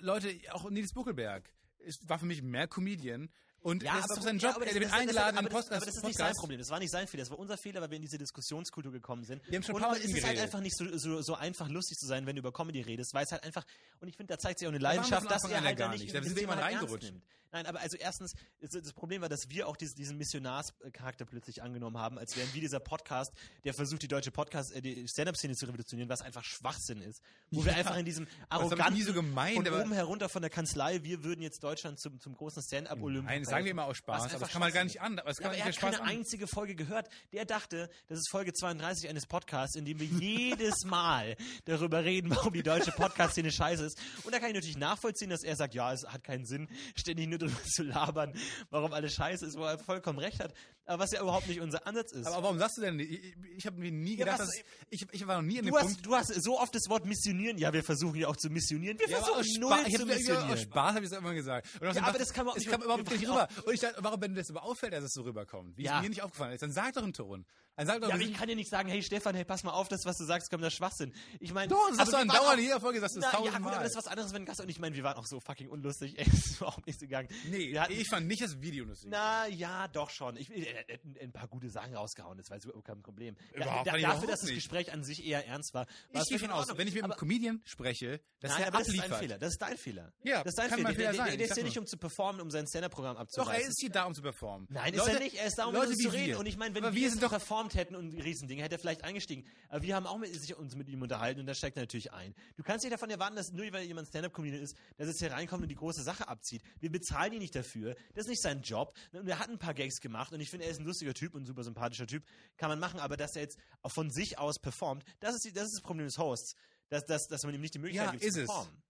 Leute, auch Nils Buckelberg, ist, war für mich mehr Comedian. Und das ist doch sein ja, Job. das- er wird das- das- eingeladen aber Post aber das ist nicht sein. Problem. Das war nicht sein Fehler. Das war unser Fehler, weil wir in diese Diskussionskultur gekommen sind. Wir haben schon und paar Mal es ist halt einfach nicht so, so, so einfach lustig zu sein, wenn du über Comedy redest, weil es halt einfach, und ich finde, da zeigt sich auch eine Leidenschaft, dass er halt ja gar nicht. Da sind wir mal halt reingerutscht. nimmt. Nein, aber also erstens, das Problem war, dass wir auch diesen, Missionarscharakter plötzlich angenommen haben, als wären wir dieser Podcast, der versucht, die deutsche Podcast, äh, die Stand-Up-Szene zu revolutionieren, was einfach Schwachsinn ist. Wo wir Ja, einfach in diesem arroganten, so gemeint, von aber- oben herunter von der Kanzlei, wir würden jetzt Deutschland zum, zum großen Stand-Up-Olymp Nein, sagen wir immer aus Spaß, aber das kann man gar nicht an. Aber es ja, kann aber nicht er hat keine einzige Folge gehört. Der dachte, das ist Folge 32 eines Podcasts, in dem wir jedes Mal darüber reden, warum die deutsche Podcast-Szene scheiße ist. Und da kann ich natürlich nachvollziehen, dass er sagt, ja, es hat keinen Sinn, ständig nur darüber zu labern, warum alles scheiße ist, wo er vollkommen recht hat. Aber was ja überhaupt nicht unser Ansatz ist. Aber warum sagst du denn, ich, ich habe mir nie Ja, gedacht, was- dass, ich, ich war noch nie an dem du, Punkt, hast, du hast so oft das Wort missionieren. Ja, wir versuchen ja auch zu missionieren. Wir Ja, versuchen null ich zu hab, ja, missionieren. aus Spaß habe ich es immer gesagt. Und Ja, aber das kann man auch nicht- kam überhaupt nicht machen rüber. Und ich dachte, warum, wenn dir das aber auffällt, dass es so rüberkommt, wie Ja. es mir nicht aufgefallen ist, dann sag doch einen Ton. Dann sag doch, Ja, aber ich kann ja nicht sagen, hey Stefan, hey, pass mal auf, das, was du sagst, kommt der Schwachsinn. Ich meine, doch, das sagst du andauernd in jeder Folge, sagst du es Na, ja, tausendmal. gut, aber das ist was anderes, wenn Gast und ich meine, wir waren auch so fucking unlustig. Ey, das ist überhaupt nicht so gegangen. nee, hatten, ich fand nicht das Video lustig. na ja, doch schon. Ich äh, äh, ein paar gute Sachen rausgehauen, das war überhaupt kein Problem. Überhaupt da, nicht, dafür, dass das. Gespräch an sich eher ernst war. war ich gehe von aus, wenn ich mit einem Comedian spreche, dass Nein, er das ist dein. Fehler. Das ist dein Fehler. Ja, das ist dein kann Fehler. der, der, der ist nur. nicht, um zu performen, um sein Stand-Up-Programm Doch, abzureißen. er ist hier da, um zu performen. Nein, ist er nicht. Er ist da, um zu reden. wir. Und ich meine, wenn Aber wir, sind doch- performt hätten und Riesendinge, hätte er vielleicht eingestiegen. Aber wir haben auch mit, sich uns mit ihm unterhalten und da steigt er natürlich ein. Du kannst nicht davon erwarten, dass nur weil jemand Stand-Up-Comedian ist, dass er jetzt hier reinkommt und die große Sache abzieht. Wir bezahlen ihn nicht dafür. Das ist nicht sein Job. Und er hat ein paar Gags gemacht und ich finde, er ist ein lustiger Typ und ein super sympathischer Typ. Kann man machen, aber dass er jetzt auch von sich aus performt, das ist, das ist das Problem des Hosts. Dass, dass, dass man ihm nicht die Möglichkeit Ja, gibt, ist zu es. performen.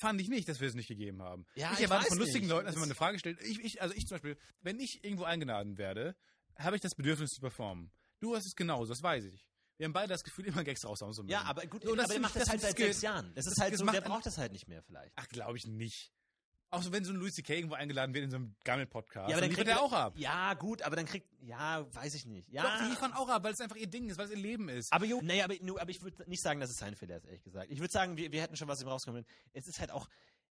fand ich nicht, dass wir es nicht gegeben haben. Ja, ich ich erwarte von lustigen nicht. Leuten, dass wenn man eine Frage stellt. Ich, ich, also ich zum Beispiel, wenn ich irgendwo eingeladen werde, habe ich das Bedürfnis zu performen. Du hast es genauso, das weiß ich. Wir haben beide das Gefühl, immer Gags raushauen zu müssen. Ja, aber gut, So, das aber der macht ich- das, halt das seit sechs Jahren. Das ist das- halt das so, der braucht das halt nicht mehr vielleicht. Ach, glaube ich nicht. Auch so, wenn so ein Louis C.K. irgendwo eingeladen wird in so einem Gammel-Podcast, Ja, aber dann liefert kriegt er auch ab. Ja, gut, aber dann kriegt, ja, weiß ich nicht. Ja, Doch, die liefern auch ab, weil es einfach ihr Ding ist, weil es ihr Leben ist. aber, jo, naja, aber, aber ich würde nicht sagen, dass es sein Fehler ist, ehrlich gesagt. Ich würde sagen, wir, wir hätten schon was im rauskommen. Es ist halt auch,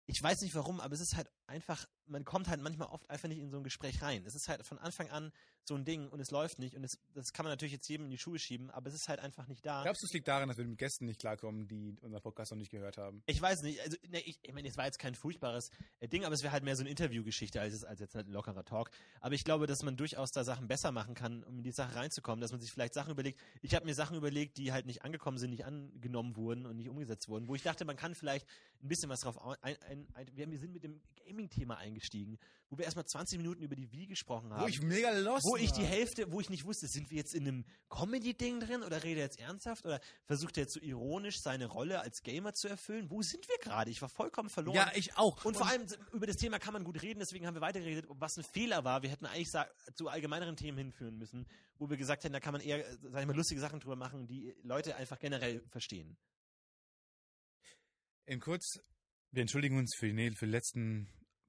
ich weiß nicht warum, aber es ist halt einfach, man kommt halt manchmal oft einfach nicht in so ein Gespräch rein. Es ist halt von Anfang an so ein Ding und es läuft nicht und es, das kann man natürlich jetzt jedem in die Schuhe schieben, aber es ist halt einfach nicht da. Glaubst du, es liegt daran, dass wir mit Gästen nicht klarkommen, die unseren Podcast noch nicht gehört haben? Ich weiß nicht, also ne, ich, ich meine, es war jetzt kein furchtbares äh, Ding, aber es wäre halt mehr so eine Interviewgeschichte als, als jetzt halt ein lockerer Talk. Aber ich glaube, dass man durchaus da Sachen besser machen kann, um in die Sache reinzukommen, dass man sich vielleicht Sachen überlegt. Ich habe mir Sachen überlegt, die halt nicht angekommen sind, nicht angenommen wurden und nicht umgesetzt wurden, wo ich dachte, man kann vielleicht ein bisschen was drauf ein, ein, ein wir wir sind mit dem Gaming-Thema eingestiegen, wo wir erstmal 20 Minuten über die Wii gesprochen haben. Wo ich mega lost wo ich die. Hälfte, wo ich nicht wusste, sind wir jetzt in einem Comedy-Ding drin oder redet er jetzt ernsthaft oder versucht er jetzt so ironisch seine Rolle als Gamer zu erfüllen? Wo sind wir gerade? Ich war vollkommen verloren. Ja, ich auch. und vor allem über das Thema kann man gut reden, deswegen haben wir weitergeredet, was ein Fehler war. Wir hätten eigentlich zu allgemeineren Themen hinführen müssen, wo wir gesagt hätten, da kann man eher, sag ich mal, lustige Sachen drüber machen, die Leute einfach generell verstehen. in kurz, wir entschuldigen uns für die, für, die letzten,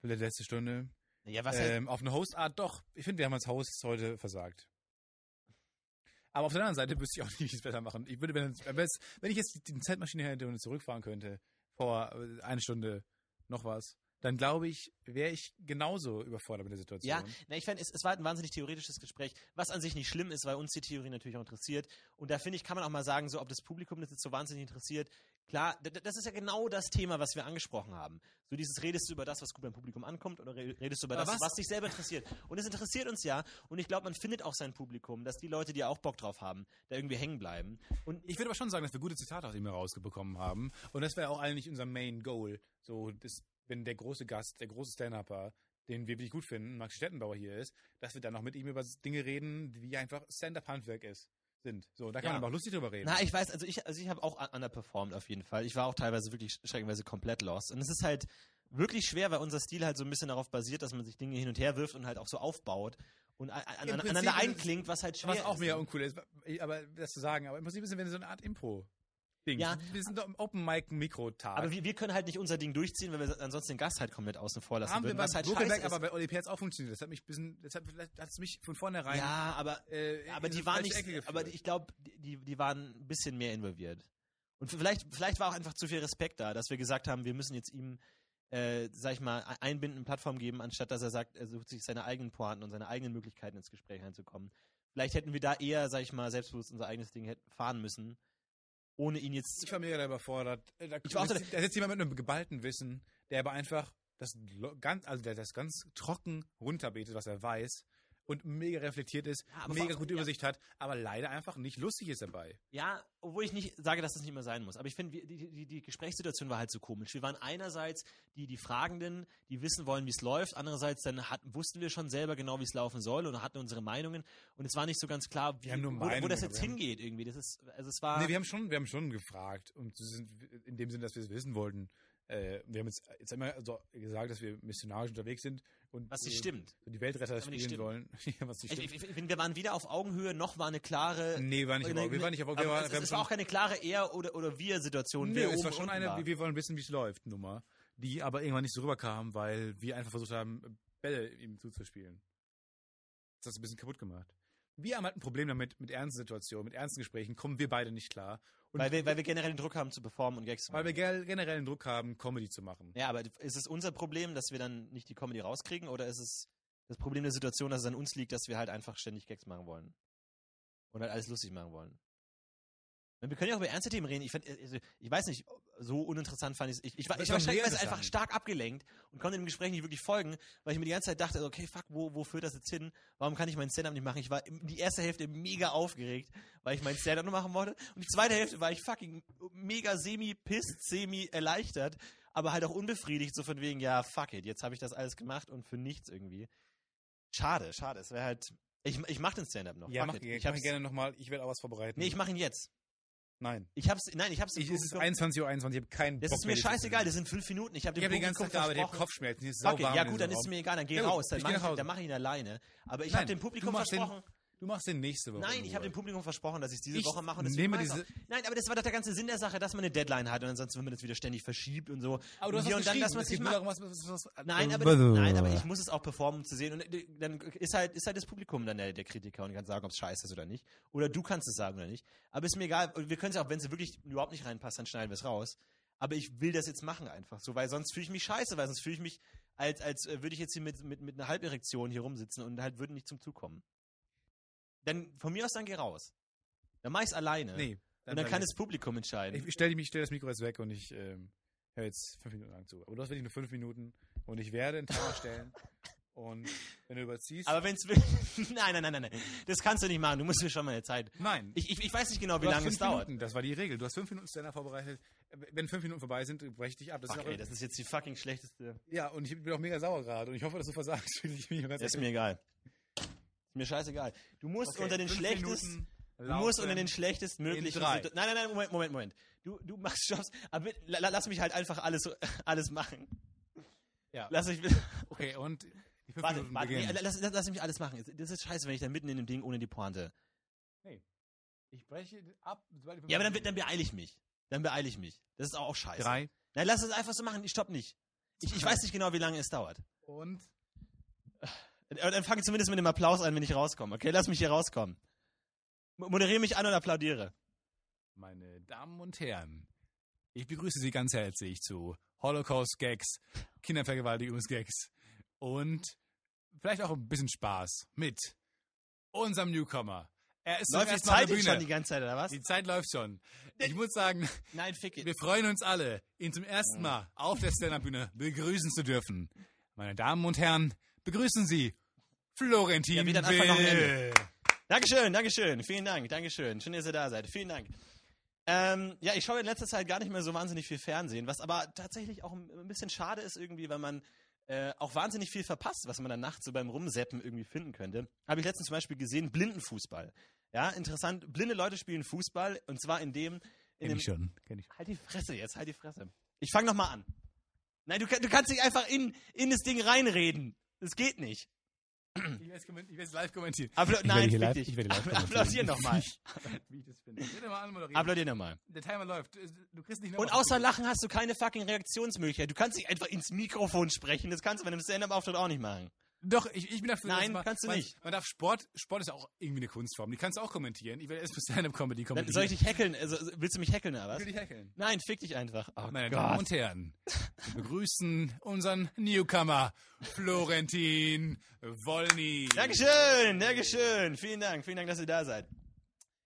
die letzte Stunde. Ja, was Ähm, auf eine Hostart doch. Ich finde, wir haben als Hosts heute versagt. Aber auf der anderen Seite wüsste ich auch nicht, wie es besser machen. Ich würde, wenn, ich jetzt die Zeitmaschine hätte und zurückfahren könnte, vor äh, eine Stunde noch was, dann glaube ich, wäre ich genauso überfordert mit der Situation. Ja, na, ich fand, es, es war ein wahnsinnig theoretisches Gespräch, was an sich nicht schlimm ist, weil uns die Theorie natürlich auch interessiert. Und da finde ich, kann man auch mal sagen, so ob das Publikum das jetzt so wahnsinnig interessiert. Klar, das ist ja genau das Thema, was wir angesprochen haben. So dieses redest du über das, was gut beim Publikum ankommt, oder re- redest du über das, was? was- dich selber interessiert. Und es interessiert uns ja. Und ich glaube, man findet auch sein Publikum, dass die Leute, die auch Bock drauf haben, da irgendwie hängen bleiben. Und Ich würde aber schon sagen, dass wir gute Zitate aus ihm herausbekommen haben. Und das wäre auch eigentlich unser Main Goal. So, das, wenn der große Gast, der große Stand-Upper, den wir wirklich gut finden, Max Stettenbauer hier ist, dass wir dann noch mit ihm über Dinge reden, die einfach Stand-Up-Handwerk ist, sind. So, da kann Ja. man aber auch lustig drüber reden. Na, ich weiß, also ich, also ich habe auch un- underperformed auf jeden Fall. Ich war auch teilweise wirklich schreckenweise komplett lost. Und es ist halt wirklich schwer, weil unser Stil halt so ein bisschen darauf basiert, dass man sich Dinge hin und her wirft und halt auch so aufbaut und an, an, aneinander ist es- einklingt, was halt schwer Was auch ist. mega uncool ist, aber das zu sagen, aber im Prinzip sind wir so eine Art Impro. Ding. Ja. Wir sind doch im Open Mic Mikro Tag. Aber wir, wir können halt nicht unser Ding durchziehen, weil wir ansonsten den Gast halt komplett außen vor lassen haben wir würden, beim was halt ist. aber bei Oli Perz auch funktioniert. Das hat mich bisschen, das hat, es mich von vornherein ja, aber äh, aber die waren nicht, aber ich glaube, die, die waren ein bisschen mehr involviert. Und vielleicht, vielleicht war auch einfach zu viel Respekt da, dass wir gesagt haben, wir müssen jetzt ihm, äh, sag ich mal, e- einbinden, Plattform geben, anstatt dass er sagt, er sucht sich seine eigenen Pointen und seine eigenen Möglichkeiten ins Gespräch einzukommen. Vielleicht hätten wir da eher, sag ich mal, selbstbewusst unser eigenes Ding fahren müssen, ohne ihn jetzt. Ich war mega überfordert. Äh, Da, Ich war auch da, da sitzt jemand mit einem geballten Wissen, der aber einfach das ganz, also der das ganz trocken runterbetet, was er weiß und mega reflektiert ist, Ja, mega gute ja. Übersicht hat, aber leider einfach nicht lustig ist dabei. Ja, obwohl ich nicht sage, dass das nicht mehr sein muss. Aber ich finde, die, die, die Gesprächssituation war halt so komisch. Wir waren einerseits die, die Fragenden, die wissen wollen, wie es läuft. Andererseits dann hat, wussten wir schon selber genau, wie es laufen soll und hatten unsere Meinungen. Und es war nicht so ganz klar, wie, wo, wo das jetzt hingeht irgendwie. Das ist, also es war. Nee, wir haben schon, wir haben schon gefragt und in dem Sinne, dass wir es wissen wollten. Äh, wir haben jetzt, jetzt immer so gesagt, dass wir missionarisch unterwegs sind und was nicht äh, stimmt. die Weltretter spielen stimmt. wollen. Ja, was nicht Ich, stimmt. ich, ich finde, wir waren wieder auf Augenhöhe, noch war eine klare. nee, waren nicht, eine- aber wir waren nicht, wir, waren, es, wir haben es war auch keine klare Er- oder, oder Wir-Situation. Nee, es war schon eine, war. wir wollen wissen, wie es läuft, Nummer, die aber irgendwann nicht so rüberkam, weil wir einfach versucht haben, Bälle ihm zuzuspielen. Das hat es ein bisschen kaputt gemacht. Wir haben halt ein Problem damit, mit ernsten Situationen, mit ernsten Gesprächen kommen wir beide nicht klar. Und Weil wir, weil wir generell den Druck haben zu performen und Gags zu weil wir machen. ge- generell den Druck haben, Comedy zu machen. Ja, aber ist es unser Problem, dass wir dann nicht die Comedy rauskriegen oder ist es das Problem der Situation, dass es an uns liegt, dass wir halt einfach ständig Gags machen wollen? Und halt alles lustig machen wollen? Wir können ja auch über ernste Themen reden. Ich, fand, also, ich weiß nicht, so uninteressant fand ich es. Ich, ich war, ich war stellenweise einfach stark abgelenkt und konnte dem Gespräch nicht wirklich folgen, weil ich mir die ganze Zeit dachte, okay, fuck, wo, wo führt das jetzt hin? Warum kann ich meinen Stand-up nicht machen? Ich war im- die erste Hälfte mega aufgeregt, weil ich meinen Stand-up nur machen wollte. Und die zweite Hälfte war ich fucking mega semi-pisst, semi-erleichtert, aber halt auch unbefriedigt, so von wegen, ja, fuck it, jetzt habe ich das alles gemacht und für nichts irgendwie. Schade, schade. Es wäre halt. Ich, ich mach den Stand-up noch. Ja, mach, ich ich mach hab's, gerne nochmal, ich werde auch was vorbereiten. Nee, ich mach ihn jetzt. Nein. Ich hab's, nein, ich hab's. Ich, es ist Publikum- 21.21 Uhr, 21, ich habe keinen Das Bock ist mir scheißegal, das sind fünf Minuten. Ich habe Ich dem habe die ganze Publikum Zeit gearbeitet, ich habe versprochen. Kopfschmerzen, ist sauwarm ja gut, dann ist es mir egal, dann geh Ja raus, dann mach ich, dann mach ich ihn alleine. Aber ich habe dem Publikum machst den- versprochen. Du machst den nächste Woche. Nein, in ich habe dem Publikum versprochen, dass ich diese Ich Woche mache. Und nehme diese-. Nein, aber das war doch der ganze Sinn der Sache, dass man eine Deadline hat und ansonsten, wenn man das wieder ständig verschiebt und so. Aber du und hast hier was und dann, geschrieben. dass man es es nicht darum, was, was, was, Nein, aber, nein, aber ich muss es auch performen, um zu sehen. Und äh, dann ist halt, ist halt das Publikum dann der, der Kritiker und kann sagen, ob es scheiße ist oder nicht. Oder du kannst es sagen oder nicht. Aber ist mir egal. Und Wir können es auch, wenn es wirklich überhaupt nicht reinpasst, dann schneiden wir es raus. Aber ich will das jetzt machen einfach so, weil sonst fühle ich mich scheiße, weil sonst fühle ich mich, als, als äh, würde ich jetzt hier mit, mit, mit einer Halberektion hier rumsitzen und halt würde nicht zum Zug kommen. Dann von mir aus dann geh raus. Dann mach ich's alleine. Nee. und dann kann das Publikum entscheiden. Ich, ich stelle stell das Mikro jetzt weg und ich ähm, höre jetzt fünf Minuten lang zu. Aber du hast wirklich nur fünf Minuten und ich werde einen Timer stellen. und wenn du überziehst. aber wenn es nein, nein, nein, nein. Das kannst du nicht machen. Du musst mir schon mal eine Zeit. nein. Ich, ich, ich weiß nicht genau, wie lange es dauert. Minuten, das war die Regel. Du hast fünf Minuten Stand-up vorbereitet. wenn fünf Minuten vorbei sind, breche ich dich ab. Das Fuck, ist ey, das ist jetzt die fucking schlechteste. ja, und ich bin auch mega sauer gerade und ich hoffe, dass du versagst. Ich bin ganz ist mir egal. Ist mir scheißegal. Du musst Okay, unter den schlechtesten, du musst unter den schlechtesten möglichen. drei. Situ- Nein, nein, nein, Moment, Moment, Moment. Du, du machst Jobs, aber la, lass mich halt einfach alles, alles machen. Ja. Lass mich, Okay, und warte, warte, nee, lass, lass, lass mich alles machen. Das ist scheiße, wenn ich dann mitten in dem Ding ohne die Pointe. ich breche ab. Ja, aber dann, dann beeile ich mich. Dann beeile ich mich. Das ist auch scheiße. Drei Nein, lass es einfach so machen. Ich stopp nicht. Ich, ich weiß nicht genau, wie lange es dauert. und Dann fange zumindest mit dem Applaus an, wenn ich rauskomme. Okay, lass mich hier rauskommen. Mo- Moderiere mich an und applaudiere. Meine Damen und Herren, ich begrüße Sie ganz herzlich zu Holocaust-Gags, Kindervergewaltigungs-Gags und vielleicht auch ein bisschen Spaß mit unserem Newcomer. Er ist Läuft die Zeit schon die ganze Zeit, oder was? Die Zeit läuft schon. Ich muss sagen, Nein, fick it. wir freuen uns alle, ihn zum ersten Mal auf der Stand-Up-Bühne begrüßen zu dürfen. Meine Damen und Herren, begrüßen Sie Florentin Ja, wieder ein Anfang, noch ein Will. Dankeschön, Dankeschön. Vielen Dank, Dankeschön. Schön, dass ihr da seid. Vielen Dank. Ähm, ja, ich schaue in letzter Zeit gar nicht mehr so wahnsinnig viel Fernsehen, was aber tatsächlich auch ein bisschen schade ist irgendwie, weil man äh, auch wahnsinnig viel verpasst, was man dann nachts so beim Rumseppen irgendwie finden könnte. Habe ich letztens zum Beispiel gesehen, Blindenfußball. Ja, interessant. Blinde Leute spielen Fußball und zwar in dem... In Kenn dem ich schon. Kenn ich. Halt die Fresse jetzt, halt die Fresse. Ich fange nochmal an. Nein, du, du kannst nicht einfach in, in das Ding reinreden. Das geht nicht. Ich werde es live kommentieren. Appla Ich Nein, werde live- ich werde live Applaudier kommentieren. nochmal. Wie ich das finde. Ich werde mal anmoderieren. Applaudier nochmal. Der Timer läuft. Du kriegst nicht noch Und außer Lachen hast du keine fucking Reaktionsmöglichkeit. Du kannst nicht einfach ins Mikrofon sprechen. Das kannst du bei einem Stand-Up-Auftritt auch nicht machen. Doch, ich, ich bin dafür. Nein, man, kannst du man, nicht. Man darf Sport, Sport ist auch irgendwie eine Kunstform. Die kannst du auch kommentieren. Ich werde erst für Stand-Up-Comedy Dann kommentieren. soll ich dich hackeln? Also, willst du mich hackeln oder was? Ich will dich hackeln. Nein, fick dich einfach. Oh Meine Damen Gott. und Herren, wir begrüßen unseren Newcomer, Florentin Wolny. Dankeschön, Dankeschön. Vielen Dank, vielen Dank, dass ihr da seid.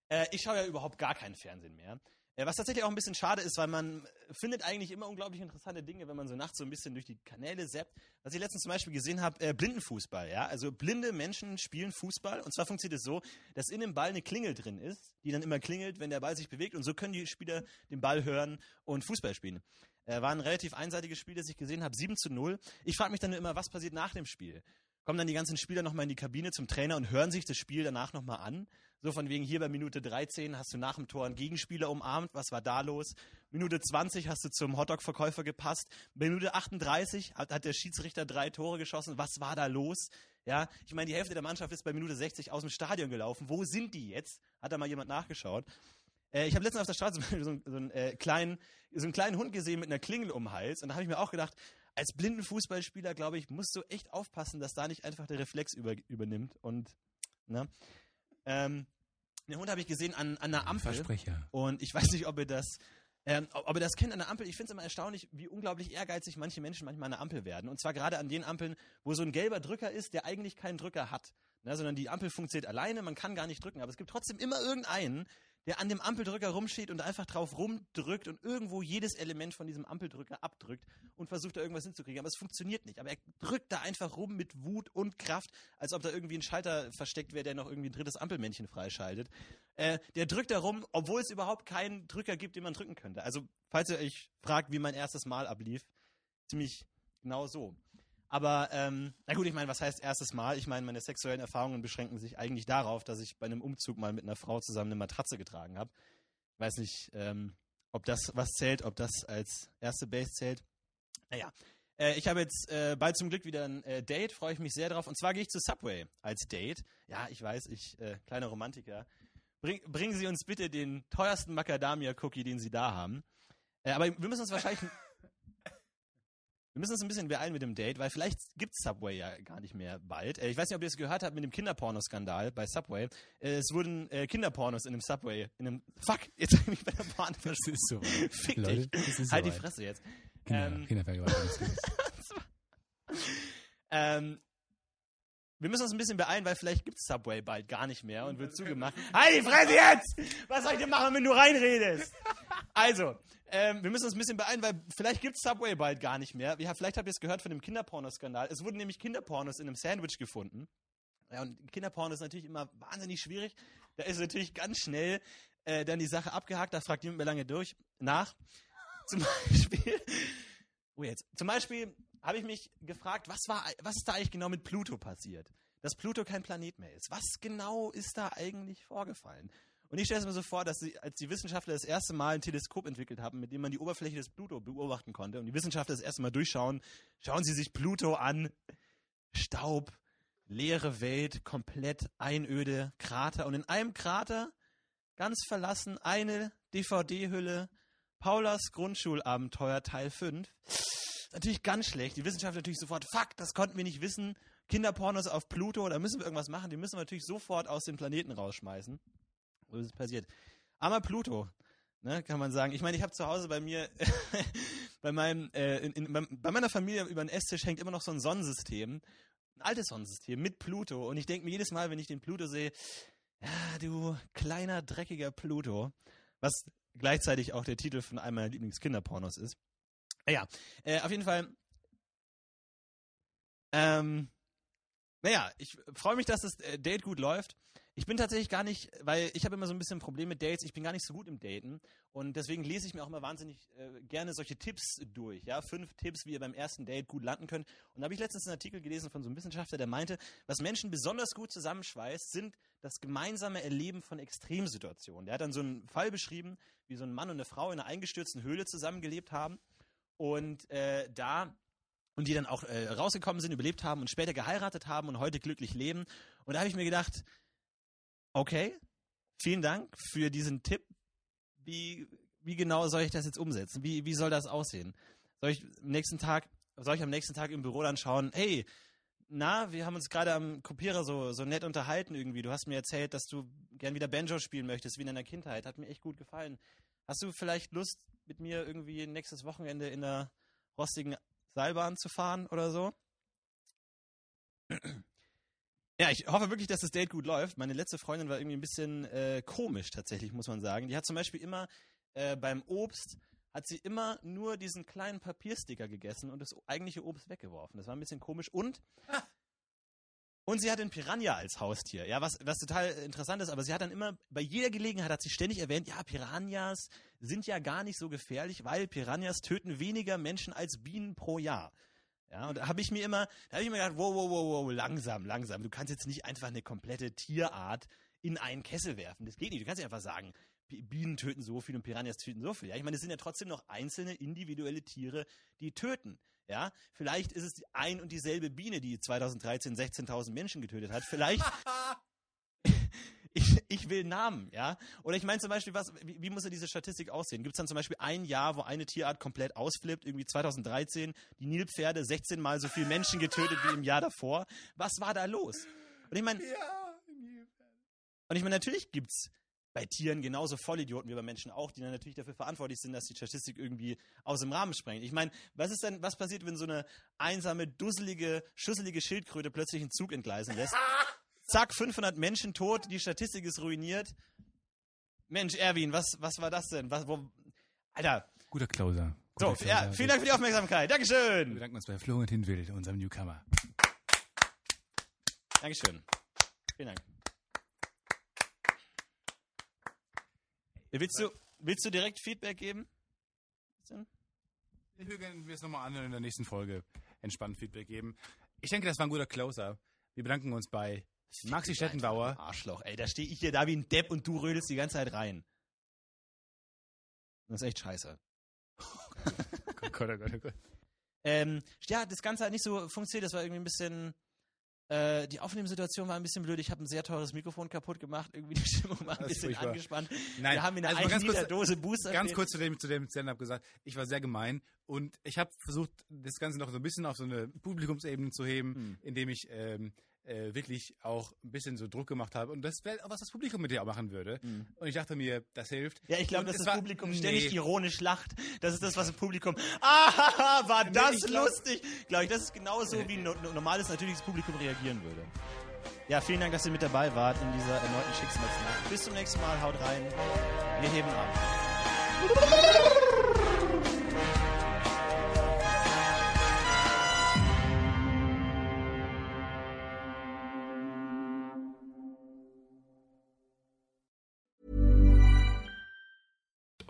Äh, ich schaue ja überhaupt gar keinen Fernsehen mehr. Was tatsächlich auch ein bisschen schade ist, weil man findet eigentlich immer unglaublich interessante Dinge, wenn man so nachts so ein bisschen durch die Kanäle zappt. Was ich letztens zum Beispiel gesehen habe, äh, Blindenfußball, ja. Also blinde Menschen spielen Fußball und zwar funktioniert es so, dass in dem Ball eine Klingel drin ist, die dann immer klingelt, wenn der Ball sich bewegt und so können die Spieler den Ball hören und Fußball spielen. Äh, war ein relativ einseitiges Spiel, das ich gesehen habe, 7 zu 0. Ich frage mich dann immer, was passiert nach dem Spiel? Kommen dann die ganzen Spieler nochmal in die Kabine zum Trainer und hören sich das Spiel danach nochmal an? So von wegen hier bei Minute 13 hast du nach dem Tor einen Gegenspieler umarmt, was war da los? Minute 20 hast du zum Hotdog-Verkäufer gepasst. Minute 38 hat, hat der Schiedsrichter drei Tore geschossen, was war da los? Ja, ich meine, die Hälfte der Mannschaft ist bei Minute 60 aus dem Stadion gelaufen. Wo sind die jetzt? Hat da mal jemand nachgeschaut? Äh, ich habe letztens auf der Straße so, einen- so, einen, äh, kleinen, so einen kleinen Hund gesehen mit einer Klingel um den Hals und da habe ich mir auch gedacht, als blinden Fußballspieler, glaube ich, musst du echt aufpassen, dass da nicht einfach der Reflex über, übernimmt und, ne? Ähm, den Hund habe ich gesehen an, an einer Ampel Versprecher. und ich weiß nicht, ob ihr das, ähm, ob ihr das kennt an der Ampel. Ich finde es immer erstaunlich, wie unglaublich ehrgeizig manche Menschen manchmal an der Ampel werden. Und zwar gerade an den Ampeln, wo so ein gelber Drücker ist, der eigentlich keinen Drücker hat. Ne, sondern die Ampel funktioniert alleine, man kann gar nicht drücken. Aber es gibt trotzdem immer irgendeinen, der an dem Ampeldrücker rumsteht und einfach drauf rumdrückt und irgendwo jedes Element von diesem Ampeldrücker abdrückt und versucht da irgendwas hinzukriegen. Aber es funktioniert nicht. Aber er drückt da einfach rum mit Wut und Kraft, als ob da irgendwie ein Schalter versteckt wäre, der noch irgendwie ein drittes Ampelmännchen freischaltet. Äh, der drückt da rum, obwohl es überhaupt keinen Drücker gibt, den man drücken könnte. Also, falls ihr euch fragt, wie mein erstes Mal ablief, ziemlich genau so. Aber, ähm, na gut, ich meine, was heißt erstes Mal? Ich meine, meine sexuellen Erfahrungen beschränken sich eigentlich darauf, dass ich bei einem Umzug mal mit einer Frau zusammen eine Matratze getragen habe. Weiß nicht, ähm, ob das was zählt, ob das als erste Base zählt. Naja, äh, ich habe jetzt äh, bald zum Glück wieder ein äh, Date, freue ich mich sehr drauf. Und zwar gehe ich zu Subway als Date. Ja, ich weiß, ich, äh, kleiner Romantiker. Bring, bringen Sie uns bitte den teuersten Macadamia-Cookie, den Sie da haben. Äh, aber wir müssen uns wahrscheinlich. Wir müssen uns ein bisschen beeilen mit dem Date, weil vielleicht gibt Subway ja gar nicht mehr bald. Äh, ich weiß nicht, ob ihr es gehört habt mit dem Kinderpornoskandal bei Subway. Äh, es wurden äh, Kinderpornos in einem Subway, in einem. Fuck, jetzt habe ich mich bei der Bahn Das ist so. Fick Leute, dich. das ist Halt die soweit. Fresse jetzt. Kinder, Ähm. Ähm, wir müssen uns ein bisschen beeilen, weil vielleicht gibt es Subway bald gar nicht mehr und wird zugemacht. Halt die Fresse jetzt! Was soll ich denn machen, wenn du reinredest? Also, ähm, wir müssen uns ein bisschen beeilen, weil vielleicht gibt es Subway bald gar nicht mehr. Ja, vielleicht habt ihr es gehört von dem Kinderpornoskandal. Es wurden nämlich Kinderpornos in einem Sandwich gefunden. Ja, und Kinderporno ist natürlich immer wahnsinnig schwierig. Da ist natürlich ganz schnell äh, dann die Sache abgehakt, da fragt niemand mehr lange durch nach. zum Beispiel, oh jetzt, zum Beispiel habe ich mich gefragt, was war, was ist da eigentlich genau mit Pluto passiert? Dass Pluto kein Planet mehr ist. Was genau ist da eigentlich vorgefallen? Und ich stelle es mir so vor, dass sie, als die Wissenschaftler das erste Mal ein Teleskop entwickelt haben, mit dem man die Oberfläche des Pluto beobachten konnte, und die Wissenschaftler das erste Mal durchschauen, schauen sie sich Pluto an. Staub, leere Welt, komplett einöde Krater. Und in einem Krater, ganz verlassen, eine DVD-Hülle, Paulas Grundschulabenteuer Teil 5. Natürlich ganz schlecht. Die Wissenschaftler natürlich sofort, fuck, das konnten wir nicht wissen. Kinderpornos auf Pluto, da müssen wir irgendwas machen. Die müssen wir natürlich sofort aus dem Planeten rausschmeißen. Was ist passiert? Armer Pluto, ne, kann man sagen. Ich meine, ich habe zu Hause bei mir, bei meinem, äh, in, in, bei meiner Familie über den Esstisch hängt immer noch so ein Sonnensystem, ein altes Sonnensystem mit Pluto. Und ich denke mir jedes Mal, wenn ich den Pluto sehe, ja, du kleiner dreckiger Pluto, was gleichzeitig auch der Titel von einem meiner Lieblingskinderpornos ist. Naja, äh, auf jeden Fall. Ähm, naja, ich freue mich, dass das äh, Date gut läuft. Ich bin tatsächlich gar nicht, weil ich habe immer so ein bisschen ein Problem mit Dates. Ich bin gar nicht so gut im Daten und deswegen lese ich mir auch immer wahnsinnig äh, gerne solche Tipps durch. Ja, fünf Tipps, wie ihr beim ersten Date gut landen könnt. Und da habe ich letztens einen Artikel gelesen von so einem Wissenschaftler, der meinte, was Menschen besonders gut zusammenschweißt, sind das gemeinsame Erleben von Extremsituationen. Der hat dann so einen Fall beschrieben, wie so ein Mann und eine Frau in einer eingestürzten Höhle zusammengelebt haben und äh, da und die dann auch äh, rausgekommen sind, überlebt haben und später geheiratet haben und heute glücklich leben. Und da habe ich mir gedacht, okay, vielen Dank für diesen Tipp. Wie, wie genau soll ich das jetzt umsetzen? Wie, wie soll das aussehen? Soll ich am nächsten Tag, soll ich am nächsten Tag im Büro dann schauen, hey, na, wir haben uns gerade am Kopierer so, so nett unterhalten irgendwie. Du hast mir erzählt, dass du gern wieder Banjo spielen möchtest, wie in deiner Kindheit. Hat mir echt gut gefallen. Hast du vielleicht Lust, mit mir irgendwie nächstes Wochenende in der rostigen Seilbahn zu fahren oder so. Ja, ich hoffe wirklich, dass das Date gut läuft. Meine letzte Freundin war irgendwie ein bisschen äh, komisch tatsächlich, muss man sagen. Die hat zum Beispiel immer äh, beim Obst hat sie immer nur diesen kleinen Papiersticker gegessen und das eigentliche Obst weggeworfen. Das war ein bisschen komisch. Und und sie hat den Piranha als Haustier, ja, was, was total interessant ist, aber sie hat dann immer, bei jeder Gelegenheit hat sie ständig erwähnt, ja, Piranhas sind ja gar nicht so gefährlich, weil Piranhas töten weniger Menschen als Bienen pro Jahr. Ja, und da habe ich mir immer, da habe ich mir gedacht, wow, wow, wow, wow, langsam, langsam. Du kannst jetzt nicht einfach eine komplette Tierart in einen Kessel werfen. Das geht nicht. Du kannst nicht einfach sagen, Bienen töten so viel und Piranhas töten so viel. Ja, ich meine, es sind ja trotzdem noch einzelne individuelle Tiere, die töten. Ja, vielleicht ist es ein und dieselbe Biene, die 2013 16.000 Menschen getötet hat. Vielleicht. ich, will Namen, ja. Oder ich meine zum Beispiel, was, wie, wie muss ja diese Statistik aussehen? Gibt es dann zum Beispiel ein Jahr, wo eine Tierart komplett ausflippt, irgendwie 2013, die Nilpferde 16 mal so viele Menschen getötet wie im Jahr davor? Was war da los? Und ich meine. Ja, und ich meine, natürlich gibt's bei Tieren genauso Vollidioten wie bei Menschen auch, die dann natürlich dafür verantwortlich sind, dass die Statistik irgendwie aus dem Rahmen sprengt. Ich meine, was ist denn, was passiert, wenn so eine einsame, dusselige, schusselige Schildkröte plötzlich einen Zug entgleisen lässt? Zack, 500 Menschen tot, die Statistik ist ruiniert. Mensch, Erwin, was, was war das denn? Was, wo, Alter. Guter Closer. Guter so, Closer. ja, vielen Dank für die Aufmerksamkeit. Dankeschön. Wir bedanken uns bei Florentin Wild, unserem Newcomer. Dankeschön. Vielen Dank. Willst du, willst du direkt Feedback geben? Ich will mir es nochmal an in der nächsten Folge entspannt Feedback geben. Ich denke, das war ein guter Closer. Wir bedanken uns bei Maxi Stettenbauer. Arschloch, ey, da stehe ich hier da wie ein Depp und du rödelst die ganze Zeit rein. Das ist echt scheiße. oh Gott, oh Gott, oh Gott. Ähm, ja, das Ganze hat nicht so funktioniert. Das war irgendwie ein bisschen äh, die Aufnahmesituation war ein bisschen blöd. Ich habe ein sehr teures Mikrofon kaputt gemacht. Irgendwie die Stimmung war ein bisschen angespannt. Nein, wir haben in einer also ganz kurz, Dose Booster. Ganz kurz zu dem, zu dem Stand-up gesagt. Ich war sehr gemein und ich habe versucht, das Ganze noch so ein bisschen auf so eine Publikumsebene zu heben, hm. indem ich ähm, äh, wirklich auch ein bisschen so Druck gemacht habe. Und das wäre auch was das Publikum mit dir auch machen würde. Mhm. Und ich dachte mir, das hilft. Ja, ich glaube, dass das war, Publikum nee. ständig ironisch lacht. Das ist das, was das Publikum. Ah, war das nee, lustig? Glaube ich, das ist genauso, wie ein normales, natürliches Publikum reagieren würde. Ja, vielen Dank, dass ihr mit dabei wart in dieser erneuten Schicksalsnacht. Bis zum nächsten Mal. Haut rein. Wir heben ab.